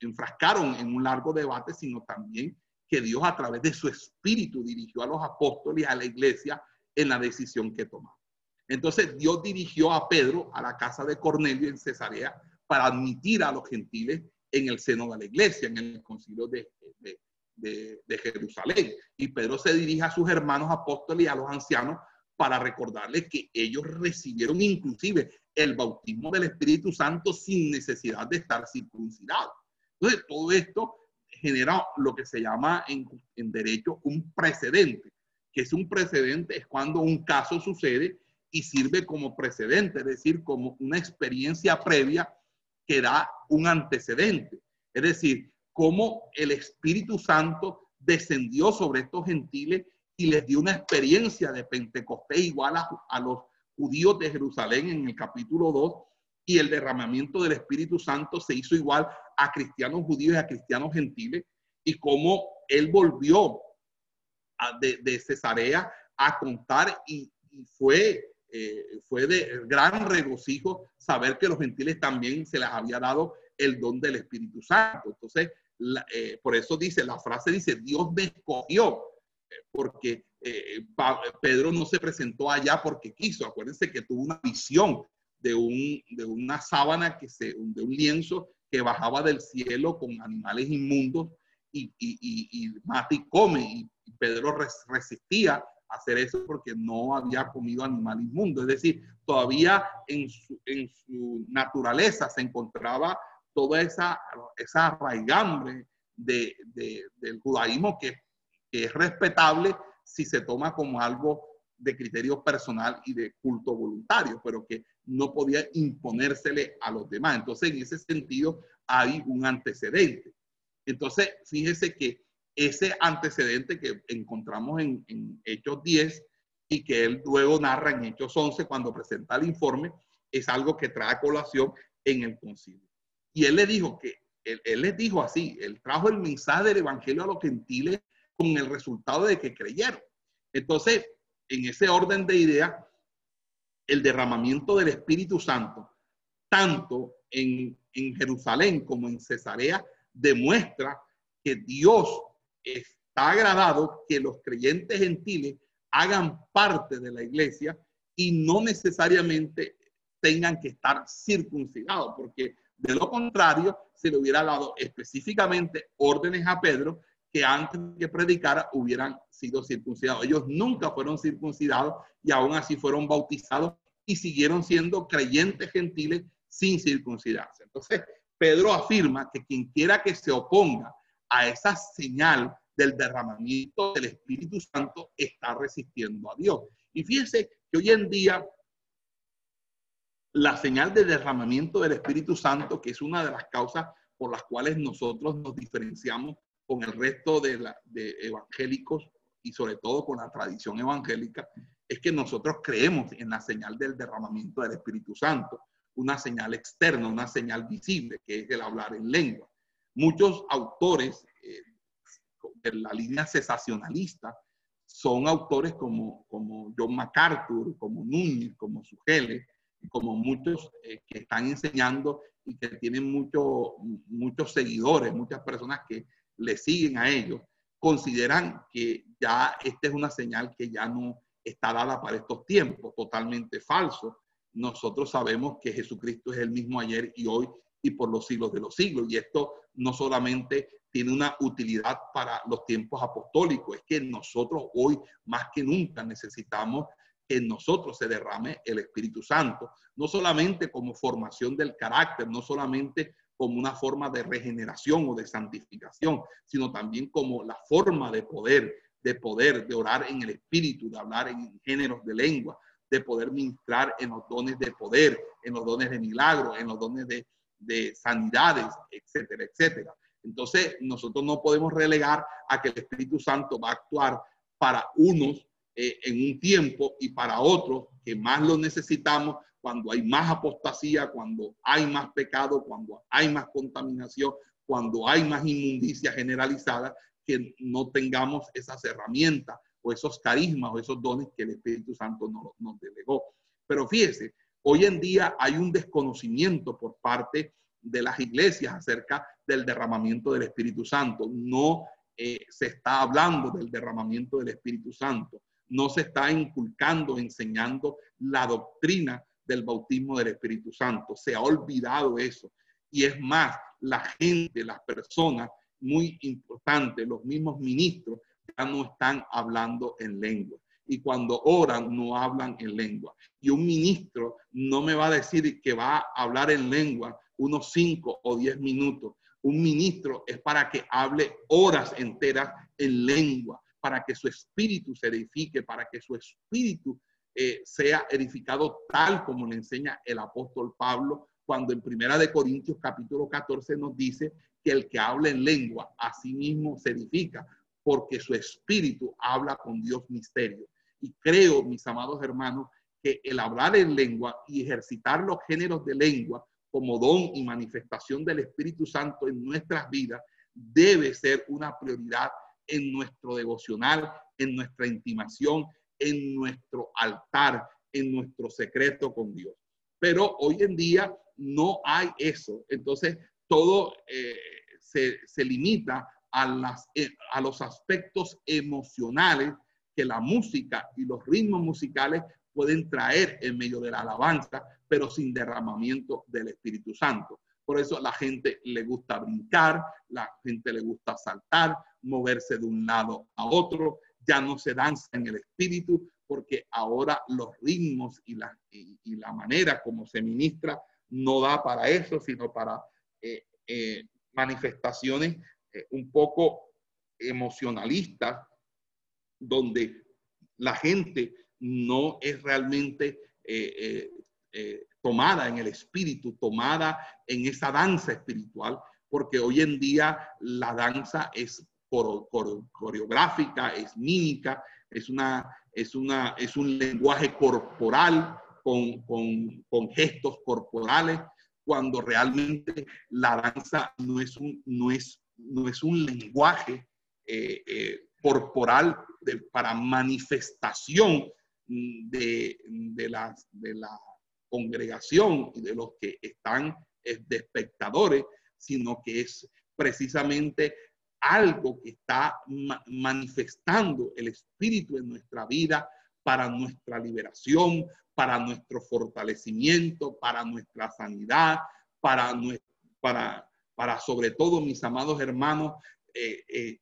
enfrascaron en un largo debate, sino también que Dios a través de su espíritu dirigió a los apóstoles y a la iglesia en la decisión que tomaron. Entonces Dios dirigió a Pedro a la casa de Cornelio en Cesarea para admitir a los gentiles en el seno de la iglesia, en el concilio de, Jerusalén. Y Pedro se dirige a sus hermanos apóstoles y a los ancianos para recordarles que ellos recibieron inclusive el bautismo del Espíritu Santo sin necesidad de estar circuncidados. Entonces, todo esto genera lo que se llama en, en, derecho un precedente, que es un precedente, es cuando un caso sucede y sirve como precedente, es decir, como una experiencia previa que da un antecedente. Es decir, cómo el Espíritu Santo descendió sobre estos gentiles y les dio una experiencia de Pentecostés igual a, los judíos de Jerusalén en el capítulo 2 y el derramamiento del Espíritu Santo se hizo igual a cristianos judíos y a cristianos gentiles y cómo él volvió de, Cesarea a contar y, fue, eh, fue de gran regocijo saber que los gentiles también se les había dado el don del Espíritu Santo. Entonces, eh, por eso dice, la frase dice, Dios me escogió, eh, porque Pedro no se presentó allá porque quiso. Acuérdense que tuvo una visión de, un, de una sábana, que se, de un lienzo que bajaba del cielo con animales inmundos y, y, y, mata y come. Y Pedro resistía a hacer eso porque no había comido animal inmundo. Es decir, todavía en su, en su naturaleza se encontraba toda esa, esa arraigambre de, de, del judaísmo que, que es respetable si se toma como algo de criterio personal y de culto voluntario, pero que no podía imponérsele a los demás. Entonces, en ese sentido, hay un antecedente. Entonces, fíjese que ese antecedente que encontramos en, Hechos 10 y que él luego narra en Hechos 11 cuando presenta el informe, es algo que trae colación en el concilio. Y él le dijo que, él, él les dijo así, él trajo el mensaje del evangelio a los gentiles con el resultado de que creyeron. Entonces, en ese orden de ideas, el derramamiento del Espíritu Santo, tanto en, en Jerusalén como en Cesarea, demuestra que Dios está agradado que los creyentes gentiles hagan parte de la iglesia y no necesariamente tengan que estar circuncidados, porque de lo contrario se le hubiera dado específicamente órdenes a Pedro que antes que predicara hubieran sido circuncidados. Ellos nunca fueron circuncidados y aún así fueron bautizados y siguieron siendo creyentes gentiles sin circuncidarse. Entonces, Pedro afirma que quien quiera que se oponga a esa señal del derramamiento del Espíritu Santo está resistiendo a Dios. Y fíjense que hoy en día la señal de derramamiento del Espíritu Santo, que es una de las causas por las cuales nosotros nos diferenciamos con el resto de, la, de evangélicos y sobre todo con la tradición evangélica, es que nosotros creemos en la señal del derramamiento del Espíritu Santo una señal externa, una señal visible, que es el hablar en lengua. Muchos autores eh, de la línea cesacionalista son autores como, como John MacArthur, como Núñez, como Sugele, como muchos eh, que están enseñando y que tienen mucho, muchos seguidores, muchas personas que le siguen a ellos, consideran que ya esta es una señal que ya no está dada para estos tiempos, totalmente falso nosotros sabemos que Jesucristo es el mismo ayer y hoy y por los siglos de los siglos. Y esto no solamente tiene una utilidad para los tiempos apostólicos, es que nosotros hoy más que nunca necesitamos que en nosotros se derrame el Espíritu Santo, no solamente como formación del carácter, no solamente como una forma de regeneración o de santificación, sino también como la forma de poder, de poder, de orar en el Espíritu, de hablar en géneros de lengua, de poder ministrar en los dones de poder, en los dones de milagro, en los dones de, de sanidades, etcétera, etcétera. Entonces, nosotros no podemos relegar a que el Espíritu Santo va a actuar para unos eh, en un tiempo y para otros que más lo necesitamos cuando hay más apostasía, cuando hay más pecado, cuando hay más contaminación, cuando hay más inmundicia generalizada, que no tengamos esas herramientas o esos carismas o esos dones que el Espíritu Santo nos, nos delegó. Pero fíjese, hoy en día hay un desconocimiento por parte de las iglesias acerca del derramamiento del Espíritu Santo. No eh, se está hablando del derramamiento del Espíritu Santo. No se está inculcando, enseñando la doctrina del bautismo del Espíritu Santo. Se ha olvidado eso. Y es más, la gente, las personas muy importantes, los mismos ministros, ya no están hablando en lengua. Y cuando oran, no hablan en lengua. Y un ministro no me va a decir que va a hablar en lengua unos cinco o diez minutos. Un ministro es para que hable horas enteras en lengua, para que su espíritu se edifique, para que su espíritu eh, sea edificado tal como le enseña el apóstol Pablo cuando en Primera de Corintios capítulo 14 nos dice que el que habla en lengua a sí mismo se edifica, porque su espíritu habla con Dios misterio. Y creo, mis amados hermanos, que el hablar en lengua y ejercitar los géneros de lengua como don y manifestación del Espíritu Santo en nuestras vidas debe ser una prioridad en nuestro devocional, en nuestra intimación, en nuestro altar, en nuestro secreto con Dios. Pero hoy en día no hay eso. Entonces, todo eh, se, se, limita a, las, eh, a los aspectos emocionales que la música y los ritmos musicales pueden traer en medio de la alabanza, pero sin derramamiento del Espíritu Santo. Por eso la gente le gusta brincar, la gente le gusta saltar, moverse de un lado a otro, ya no se danza en el espíritu, porque ahora los ritmos y la, y, la manera como se ministra no da para eso, sino para eh, eh, manifestaciones eh, un poco emocionalistas, donde la gente no es realmente tomada en el espíritu, tomada en esa danza espiritual, porque hoy en día la danza es coreográfica, es mímica, es, una, es, una, es un lenguaje corporal con, con, con, gestos corporales, cuando realmente la danza no es un, no es, no es un lenguaje eh, eh, corporal para manifestación de, de, la, de la congregación y de los que están eh, de espectadores, sino que es precisamente algo que está manifestando el Espíritu en nuestra vida para nuestra liberación, para nuestro fortalecimiento, para nuestra sanidad, para, para, para sobre todo, mis amados hermanos, eh, eh,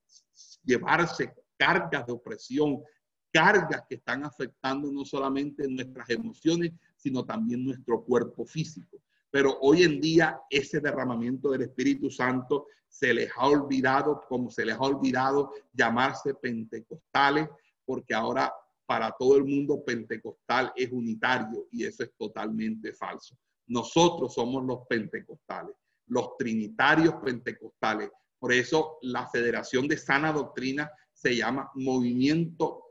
llevarse cargas de opresión, cargas que están afectando no solamente nuestras emociones, sino también nuestro cuerpo físico. Pero hoy en día ese derramamiento del Espíritu Santo se les ha olvidado, como se les ha olvidado llamarse pentecostales, porque ahora para todo el mundo pentecostal es unitario y eso es totalmente falso. Nosotros somos los pentecostales, los trinitarios pentecostales. Por eso la Federación de Sana Doctrina se llama Movimiento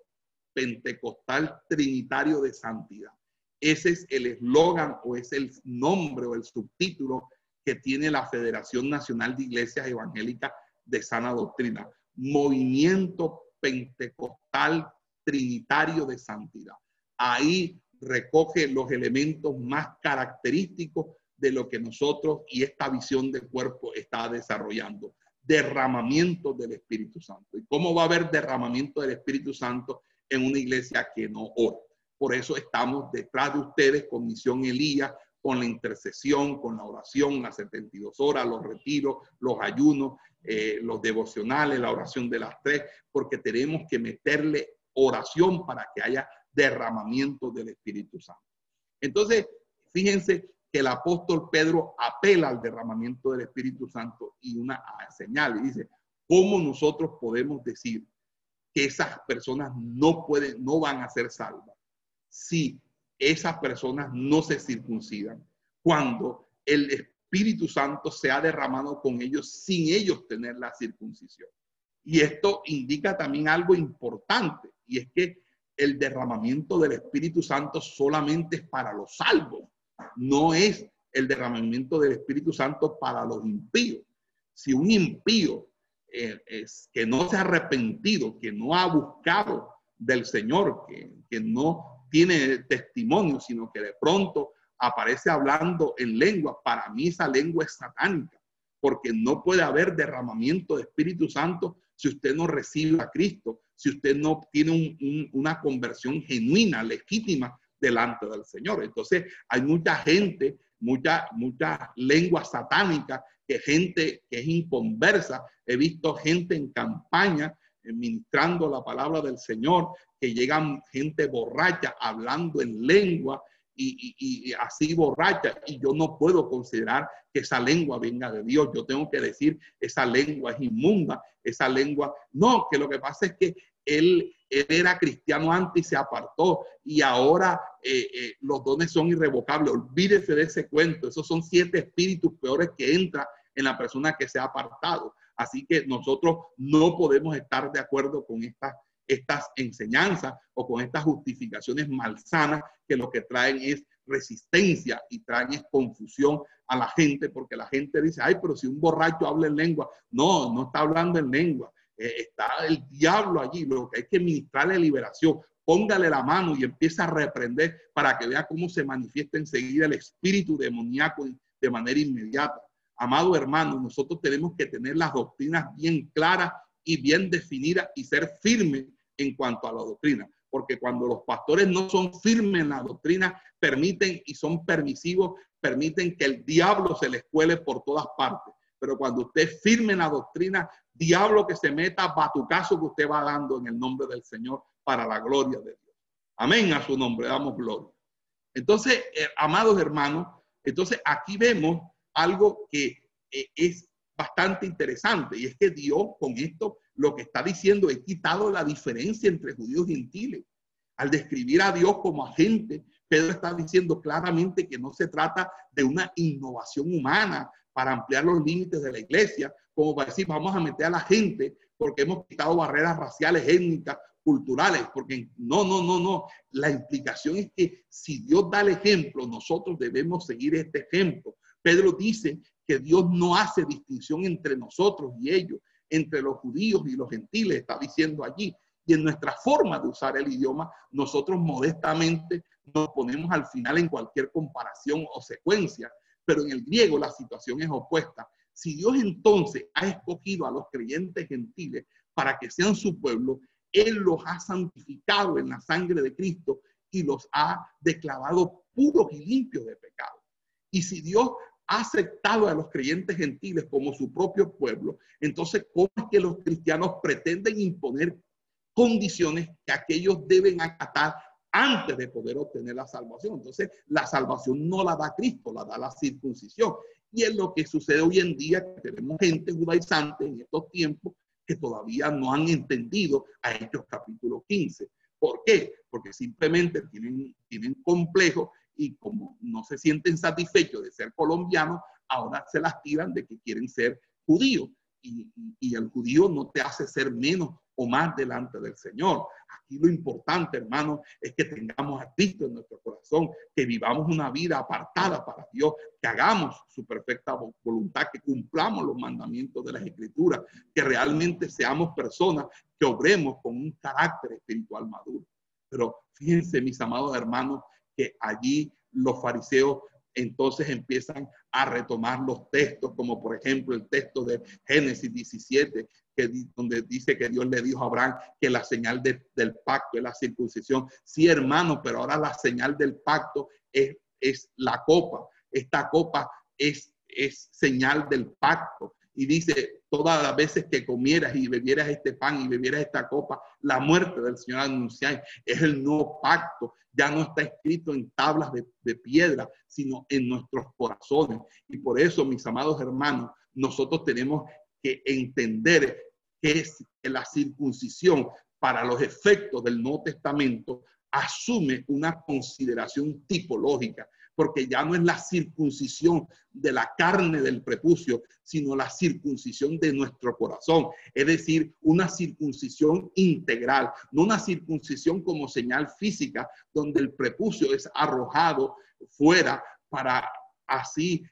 Pentecostal Trinitario de Santidad. Ese es el eslogan o es el nombre o el subtítulo que tiene la Federación Nacional de Iglesias Evangélicas de Sana Doctrina. Movimiento Pentecostal Trinitario de Santidad. Ahí recoge los elementos más característicos de lo que nosotros y esta visión del cuerpo está desarrollando. Derramamiento del Espíritu Santo. ¿Y cómo va a haber derramamiento del Espíritu Santo en una iglesia que no ora? Por eso estamos detrás de ustedes con Misión Elías, con la intercesión, con la oración, las 72 horas, los retiros, los ayunos, eh, los devocionales, la oración de las tres, porque tenemos que meterle oración para que haya derramamiento del Espíritu Santo. Entonces, fíjense que el apóstol Pedro apela al derramamiento del Espíritu Santo y una señal, y dice, ¿cómo nosotros podemos decir que esas personas no pueden, no van a ser salvas? Si esas personas no se circuncidan, cuando el Espíritu Santo se ha derramado con ellos sin ellos tener la circuncisión. Y esto indica también algo importante, y es que el derramamiento del Espíritu Santo solamente es para los salvos, no es el derramamiento del Espíritu Santo para los impíos. Si un impío eh, es, que no se ha arrepentido, que no ha buscado del Señor, que, que no tiene testimonio, sino que de pronto aparece hablando en lengua. Para mí esa lengua es satánica, porque no puede haber derramamiento de Espíritu Santo si usted no recibe a Cristo, si usted no tiene una conversión genuina, legítima delante del Señor. Entonces hay mucha gente, mucha, mucha lengua satánica, que gente que es inconversa. He visto gente en campaña ministrando la palabra del Señor, llegan gente borracha hablando en lengua y, así borracha, y yo no puedo considerar que esa lengua venga de Dios. Yo tengo que decir, esa lengua es inmunda, esa lengua, no, que lo que pasa es que él, era cristiano antes y se apartó, y ahora eh, eh, los dones son irrevocables. Olvídese de ese cuento, esos son siete espíritus peores que entran en la persona que se ha apartado. Así que nosotros no podemos estar de acuerdo con esta, estas enseñanzas o con estas justificaciones malsanas que lo que traen es resistencia y traen es confusión a la gente porque la gente dice, ay, pero si un borracho habla en lengua, no, no está hablando en lengua, eh, está el diablo allí, lo que hay que ministrarle liberación, póngale la mano y empieza a reprender para que vea cómo se manifiesta enseguida el espíritu demoníaco de manera inmediata. Amado hermano, nosotros tenemos que tener las doctrinas bien claras y bien definidas y ser firmes en cuanto a la doctrina. Porque cuando los pastores no son firmes en la doctrina, permiten y son permisivos, permiten que el diablo se les cuele por todas partes. Pero cuando usted firme en la doctrina, diablo que se meta, caso que usted va dando en el nombre del Señor para la gloria de Dios. Amén a su nombre, damos gloria. Entonces, eh, amados hermanos, entonces aquí vemos algo que eh, es bastante interesante y es que Dios con esto lo que está diciendo es quitado la diferencia entre judíos y gentiles. Al describir a Dios como agente, Pedro está diciendo claramente que no se trata de una innovación humana para ampliar los límites de la iglesia, como para decir, vamos a meter a la gente porque hemos quitado barreras raciales, étnicas, culturales, porque no, no, no, no. La implicación es que si Dios da el ejemplo, nosotros debemos seguir este ejemplo. Pedro dice que Dios no hace distinción entre nosotros y ellos, entre los judíos y los gentiles, está diciendo allí. Y en nuestra forma de usar el idioma, nosotros modestamente nos ponemos al final en cualquier comparación o secuencia, pero en el griego la situación es opuesta. Si Dios entonces ha escogido a los creyentes gentiles para que sean su pueblo, Él los ha santificado en la sangre de Cristo y los ha declarado puros y limpios de pecado. Y si Dios ha aceptado a los creyentes gentiles como su propio pueblo, entonces, ¿cómo es que los cristianos pretenden imponer condiciones que aquellos deben acatar antes de poder obtener la salvación? Entonces, la salvación no la da Cristo, la da la circuncisión. Y es lo que sucede hoy en día, que tenemos gente judaizante en estos tiempos que todavía no han entendido a Hechos capítulo 15. ¿Por qué? Porque simplemente tienen, tienen complejo y como no se sienten satisfechos de ser colombianos, ahora se las tiran de que quieren ser judíos. Y, y, el judío no te hace ser menos o más delante del Señor. Aquí lo importante, hermano, es que tengamos a Cristo en nuestro corazón, que vivamos una vida apartada para Dios, que hagamos su perfecta voluntad, que cumplamos los mandamientos de las Escrituras, que realmente seamos personas que obremos con un carácter espiritual maduro. Pero fíjense, mis amados hermanos, que allí los fariseos entonces empiezan a retomar los textos, como por ejemplo el texto de Génesis 17, que, donde dice que Dios le dijo a Abraham que la señal del pacto es la circuncisión. Sí, hermano, pero ahora la señal del pacto es, es la copa. Esta copa es, es señal del pacto. Y dice, todas las veces que comieras y bebieras este pan y bebieras esta copa, la muerte del Señor anunciáis. Es el nuevo pacto. Ya no está escrito en tablas de, de piedra, sino en nuestros corazones. Y por eso, mis amados hermanos, nosotros tenemos que entender que es la circuncisión para los efectos del Nuevo Testamento asume una consideración tipológica porque ya no es la circuncisión de la carne del prepucio, sino la circuncisión de nuestro corazón. Es decir, una circuncisión integral, no una circuncisión como señal física, donde el prepucio es arrojado fuera para así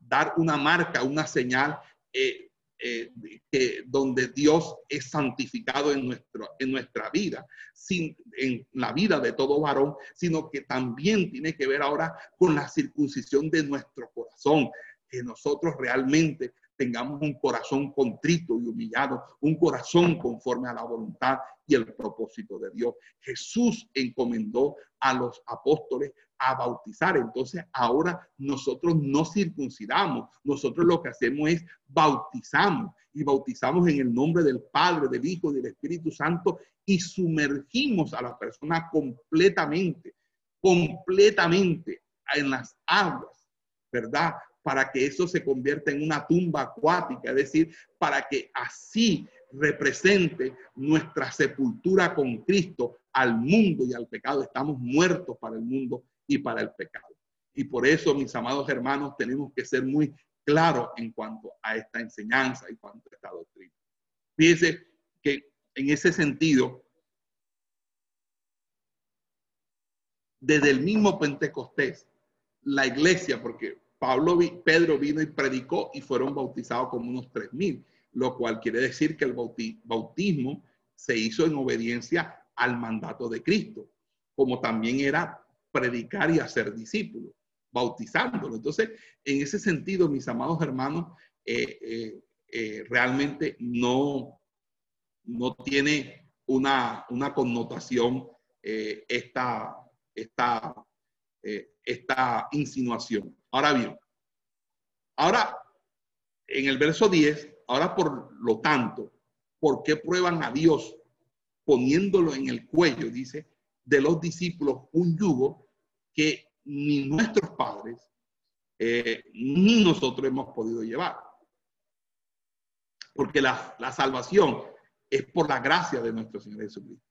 dar una marca, una señal eh, eh, que, donde Dios es santificado en, nuestro, en nuestra vida, sin, en la vida de todo varón, sino que también tiene que ver ahora con la circuncisión de nuestro corazón, que nosotros realmente tengamos un corazón contrito y humillado, un corazón conforme a la voluntad y el propósito de Dios. Jesús encomendó a los apóstoles a bautizar. Entonces ahora nosotros no circuncidamos, nosotros lo que hacemos es bautizamos y bautizamos en el nombre del Padre, del Hijo del Espíritu Santo y sumergimos a la persona completamente, completamente en las aguas, ¿verdad? Para que eso se convierta en una tumba acuática, es decir, para que así represente nuestra sepultura con Cristo al mundo y al pecado. Estamos muertos para el mundo y para el pecado. Y por eso, mis amados hermanos, tenemos que ser muy claros en cuanto a esta enseñanza y cuanto a esta doctrina. Fíjense que en ese sentido, desde el mismo Pentecostés, la iglesia, porque Pablo, Pedro vino y predicó y fueron bautizados como unos tres mil, lo cual quiere decir que el bautismo se hizo en obediencia al mandato de Cristo, como también era predicar y hacer discípulos, bautizándolo. Entonces, en ese sentido, mis amados hermanos, eh, eh, eh, realmente no, no tiene una, una connotación esta, esta, esta insinuación. Ahora bien, ahora en el verso 10, ahora por lo tanto, ¿por qué prueban a Dios poniéndolo en el cuello, dice, de los discípulos un yugo que ni nuestros padres eh, ni nosotros hemos podido llevar? Porque la, la salvación es por la gracia de nuestro Señor Jesucristo.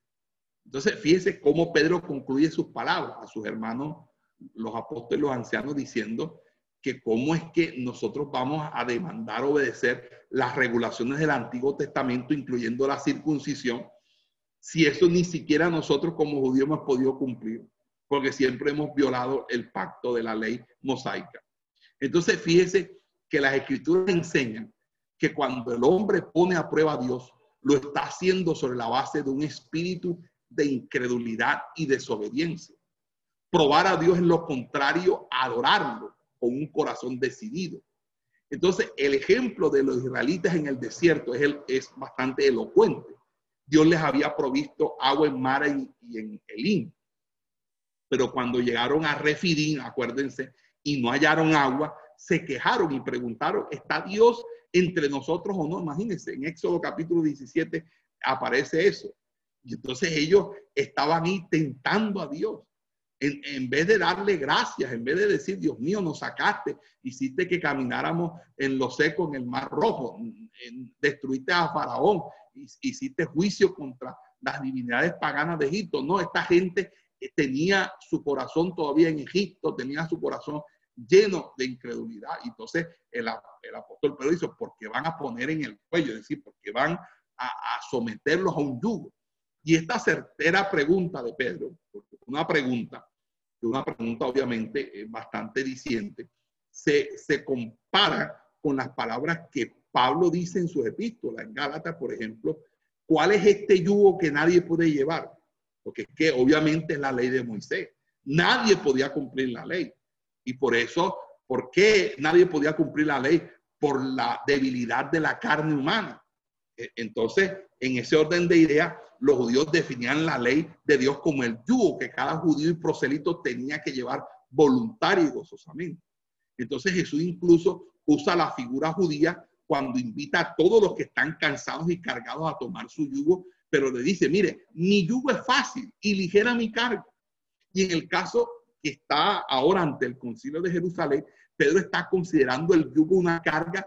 Entonces, fíjese cómo Pedro concluye sus palabras a sus hermanos los apóstoles, los ancianos, diciendo que cómo es que nosotros vamos a demandar obedecer las regulaciones del Antiguo Testamento, incluyendo la circuncisión, si eso ni siquiera nosotros como judíos hemos podido cumplir, porque siempre hemos violado el pacto de la ley mosaica. Entonces, fíjese que las escrituras enseñan que cuando el hombre pone a prueba a Dios, lo está haciendo sobre la base de un espíritu de incredulidad y desobediencia. Probar a Dios es lo contrario adorarlo con un corazón decidido. Entonces, el ejemplo de los israelitas en el desierto es, el, es bastante elocuente. Dios les había provisto agua en Mara y, en Elín. Pero cuando llegaron a Refidín, acuérdense, y no hallaron agua, se quejaron y preguntaron, ¿está Dios entre nosotros o no? Imagínense, en Éxodo capítulo 17 aparece eso. Y entonces ellos estaban ahí tentando a Dios en, vez de darle gracias, en vez de decir, Dios mío, nos sacaste, hiciste que camináramos en lo seco, en el mar rojo, destruiste a Faraón, hiciste juicio contra las divinidades paganas de Egipto. No, esta gente eh, tenía su corazón todavía en Egipto, tenía su corazón lleno de incredulidad. Entonces el, apóstol Pedro dice, porque van a poner en el cuello, es decir, porque van a someterlos a un yugo. Y esta certera pregunta de Pedro, una pregunta, una pregunta obviamente bastante diciente, se, se compara con las palabras que Pablo dice en su epístola, en Gálatas, por ejemplo, ¿cuál es este yugo que nadie puede llevar? Porque es que obviamente es la ley de Moisés. Nadie podía cumplir la ley. Y por eso, ¿por qué nadie podía cumplir la ley? Por la debilidad de la carne humana. E, entonces, en ese orden de ideas, los judíos definían la ley de Dios como el yugo que cada judío y prosélito tenía que llevar voluntario y gozosamente. Entonces Jesús incluso usa la figura judía cuando invita a todos los que están cansados y cargados a tomar su yugo, pero le dice, mire, mi yugo es fácil y ligera mi carga. Y en el caso que está ahora ante el concilio de Jerusalén, Pedro está considerando el yugo una carga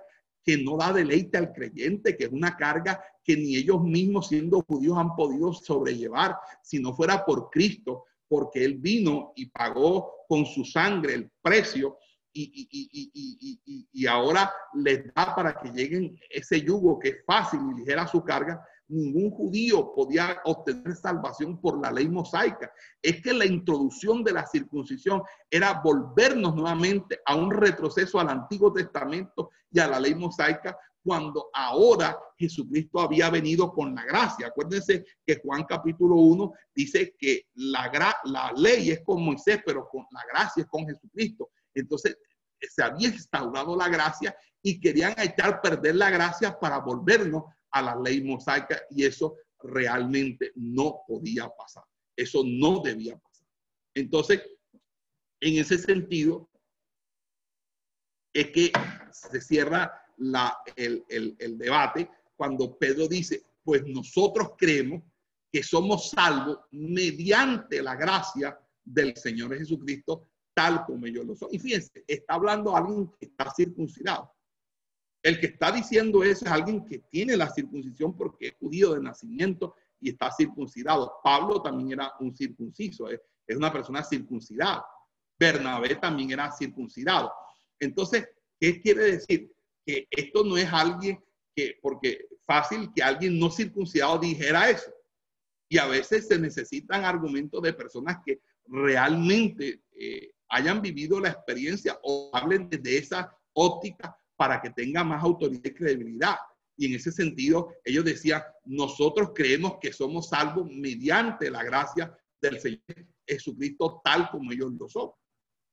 que no da deleite al creyente, que es una carga que ni ellos mismos siendo judíos han podido sobrellevar si no fuera por Cristo, porque Él vino y pagó con su sangre el precio y, y, y, ahora les da para que lleguen ese yugo que es fácil y ligera su carga, ningún judío podía obtener salvación por la ley mosaica. Es que la introducción de la circuncisión era volvernos nuevamente a un retroceso al Antiguo Testamento y a la ley mosaica cuando ahora Jesucristo había venido con la gracia. Acuérdense que Juan capítulo 1 dice que la, la ley es con Moisés, pero con la gracia es con Jesucristo. Entonces se había instaurado la gracia y querían echar perder la gracia para volvernos a la ley mosaica y eso realmente no podía pasar. Eso no debía pasar. Entonces, en ese sentido, es que se cierra el, el debate cuando Pedro dice, pues nosotros creemos que somos salvos mediante la gracia del Señor Jesucristo, tal como ellos lo son. Y fíjense, está hablando alguien que está circuncidado. El que está diciendo eso es alguien que tiene la circuncisión porque es judío de nacimiento y está circuncidado. Pablo también era un circunciso, es, una persona circuncidada. Bernabé también era circuncidado. Entonces, ¿qué quiere decir? Que esto no es alguien que, porque fácil que alguien no circuncidado dijera eso. Y a veces se necesitan argumentos de personas que realmente eh, hayan vivido la experiencia o hablen desde esa óptica para que tenga más autoridad y credibilidad. Y en ese sentido, ellos decían, nosotros creemos que somos salvos mediante la gracia del Señor Jesucristo tal como ellos lo son.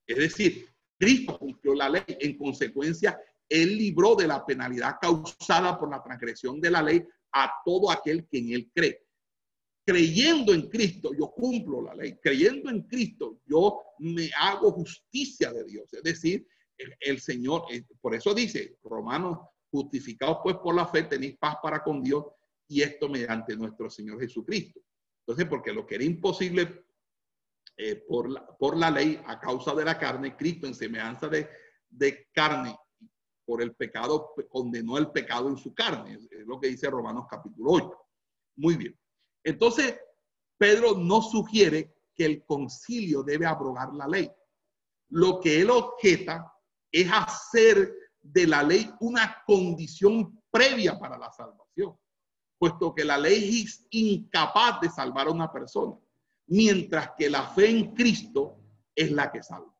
Es decir, Cristo cumplió la ley. En consecuencia, Él libró de la penalidad causada por la transgresión de la ley a todo aquel que en Él cree. Creyendo en Cristo, yo cumplo la ley. Creyendo en Cristo, yo me hago justicia de Dios. Es decir, el, Señor, eh, por eso dice, Romanos, justificados pues por la fe, tenéis paz para con Dios y esto mediante nuestro Señor Jesucristo. Entonces, porque lo que era imposible eh, por, la, por la ley a causa de la carne, Cristo en semejanza de, de carne por el pecado condenó el pecado en su carne. Es lo que dice Romanos capítulo 8. Muy bien. Entonces, Pedro no sugiere que el concilio debe abrogar la ley. Lo que él objeta es hacer de la ley una condición previa para la salvación, puesto que la ley es incapaz de salvar a una persona mientras que la fe en Cristo es la que salva.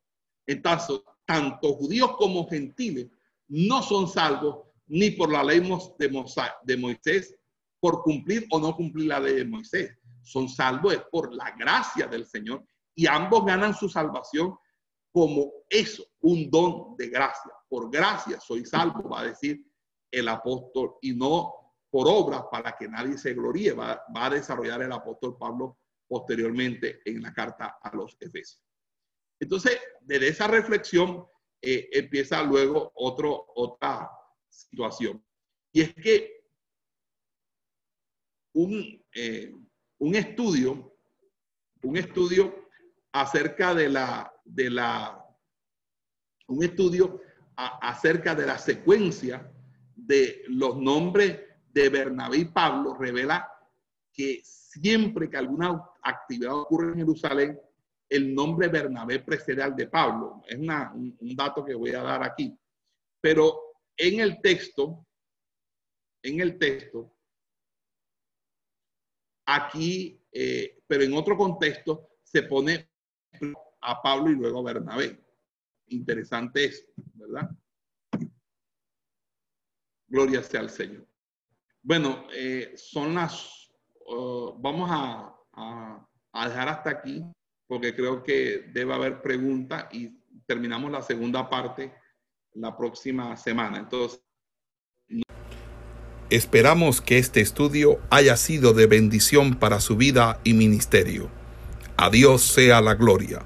Entonces, tanto judíos como gentiles no son salvos ni por la ley de Moisés, por cumplir o no cumplir la ley de Moisés. Son salvos por la gracia del Señor y ambos ganan su salvación como eso, un don de gracia. Por gracia soy salvo, va a decir el apóstol, y no por obras para que nadie se gloríe, va, va a desarrollar el apóstol Pablo posteriormente en la carta a los Efesios. Entonces, desde esa reflexión eh, empieza luego otro, otra situación. Y es que un, eh, un estudio, un estudio acerca de la, de la, un estudio acerca de la secuencia de los nombres de Bernabé y Pablo revela que siempre que alguna actividad ocurre en Jerusalén, el nombre Bernabé precede al de Pablo. Es un, dato que voy a dar aquí. Pero en el texto, en el texto, aquí, eh, pero en otro contexto, se pone a Pablo y luego a Bernabé. Interesante eso, ¿verdad? Gloria sea al Señor. Bueno, eh, son las Uh, vamos a, dejar hasta aquí porque creo que debe haber preguntas y terminamos la segunda parte la próxima semana. Entonces, Esperamos que este estudio haya sido de bendición para su vida y ministerio. A Dios sea la gloria.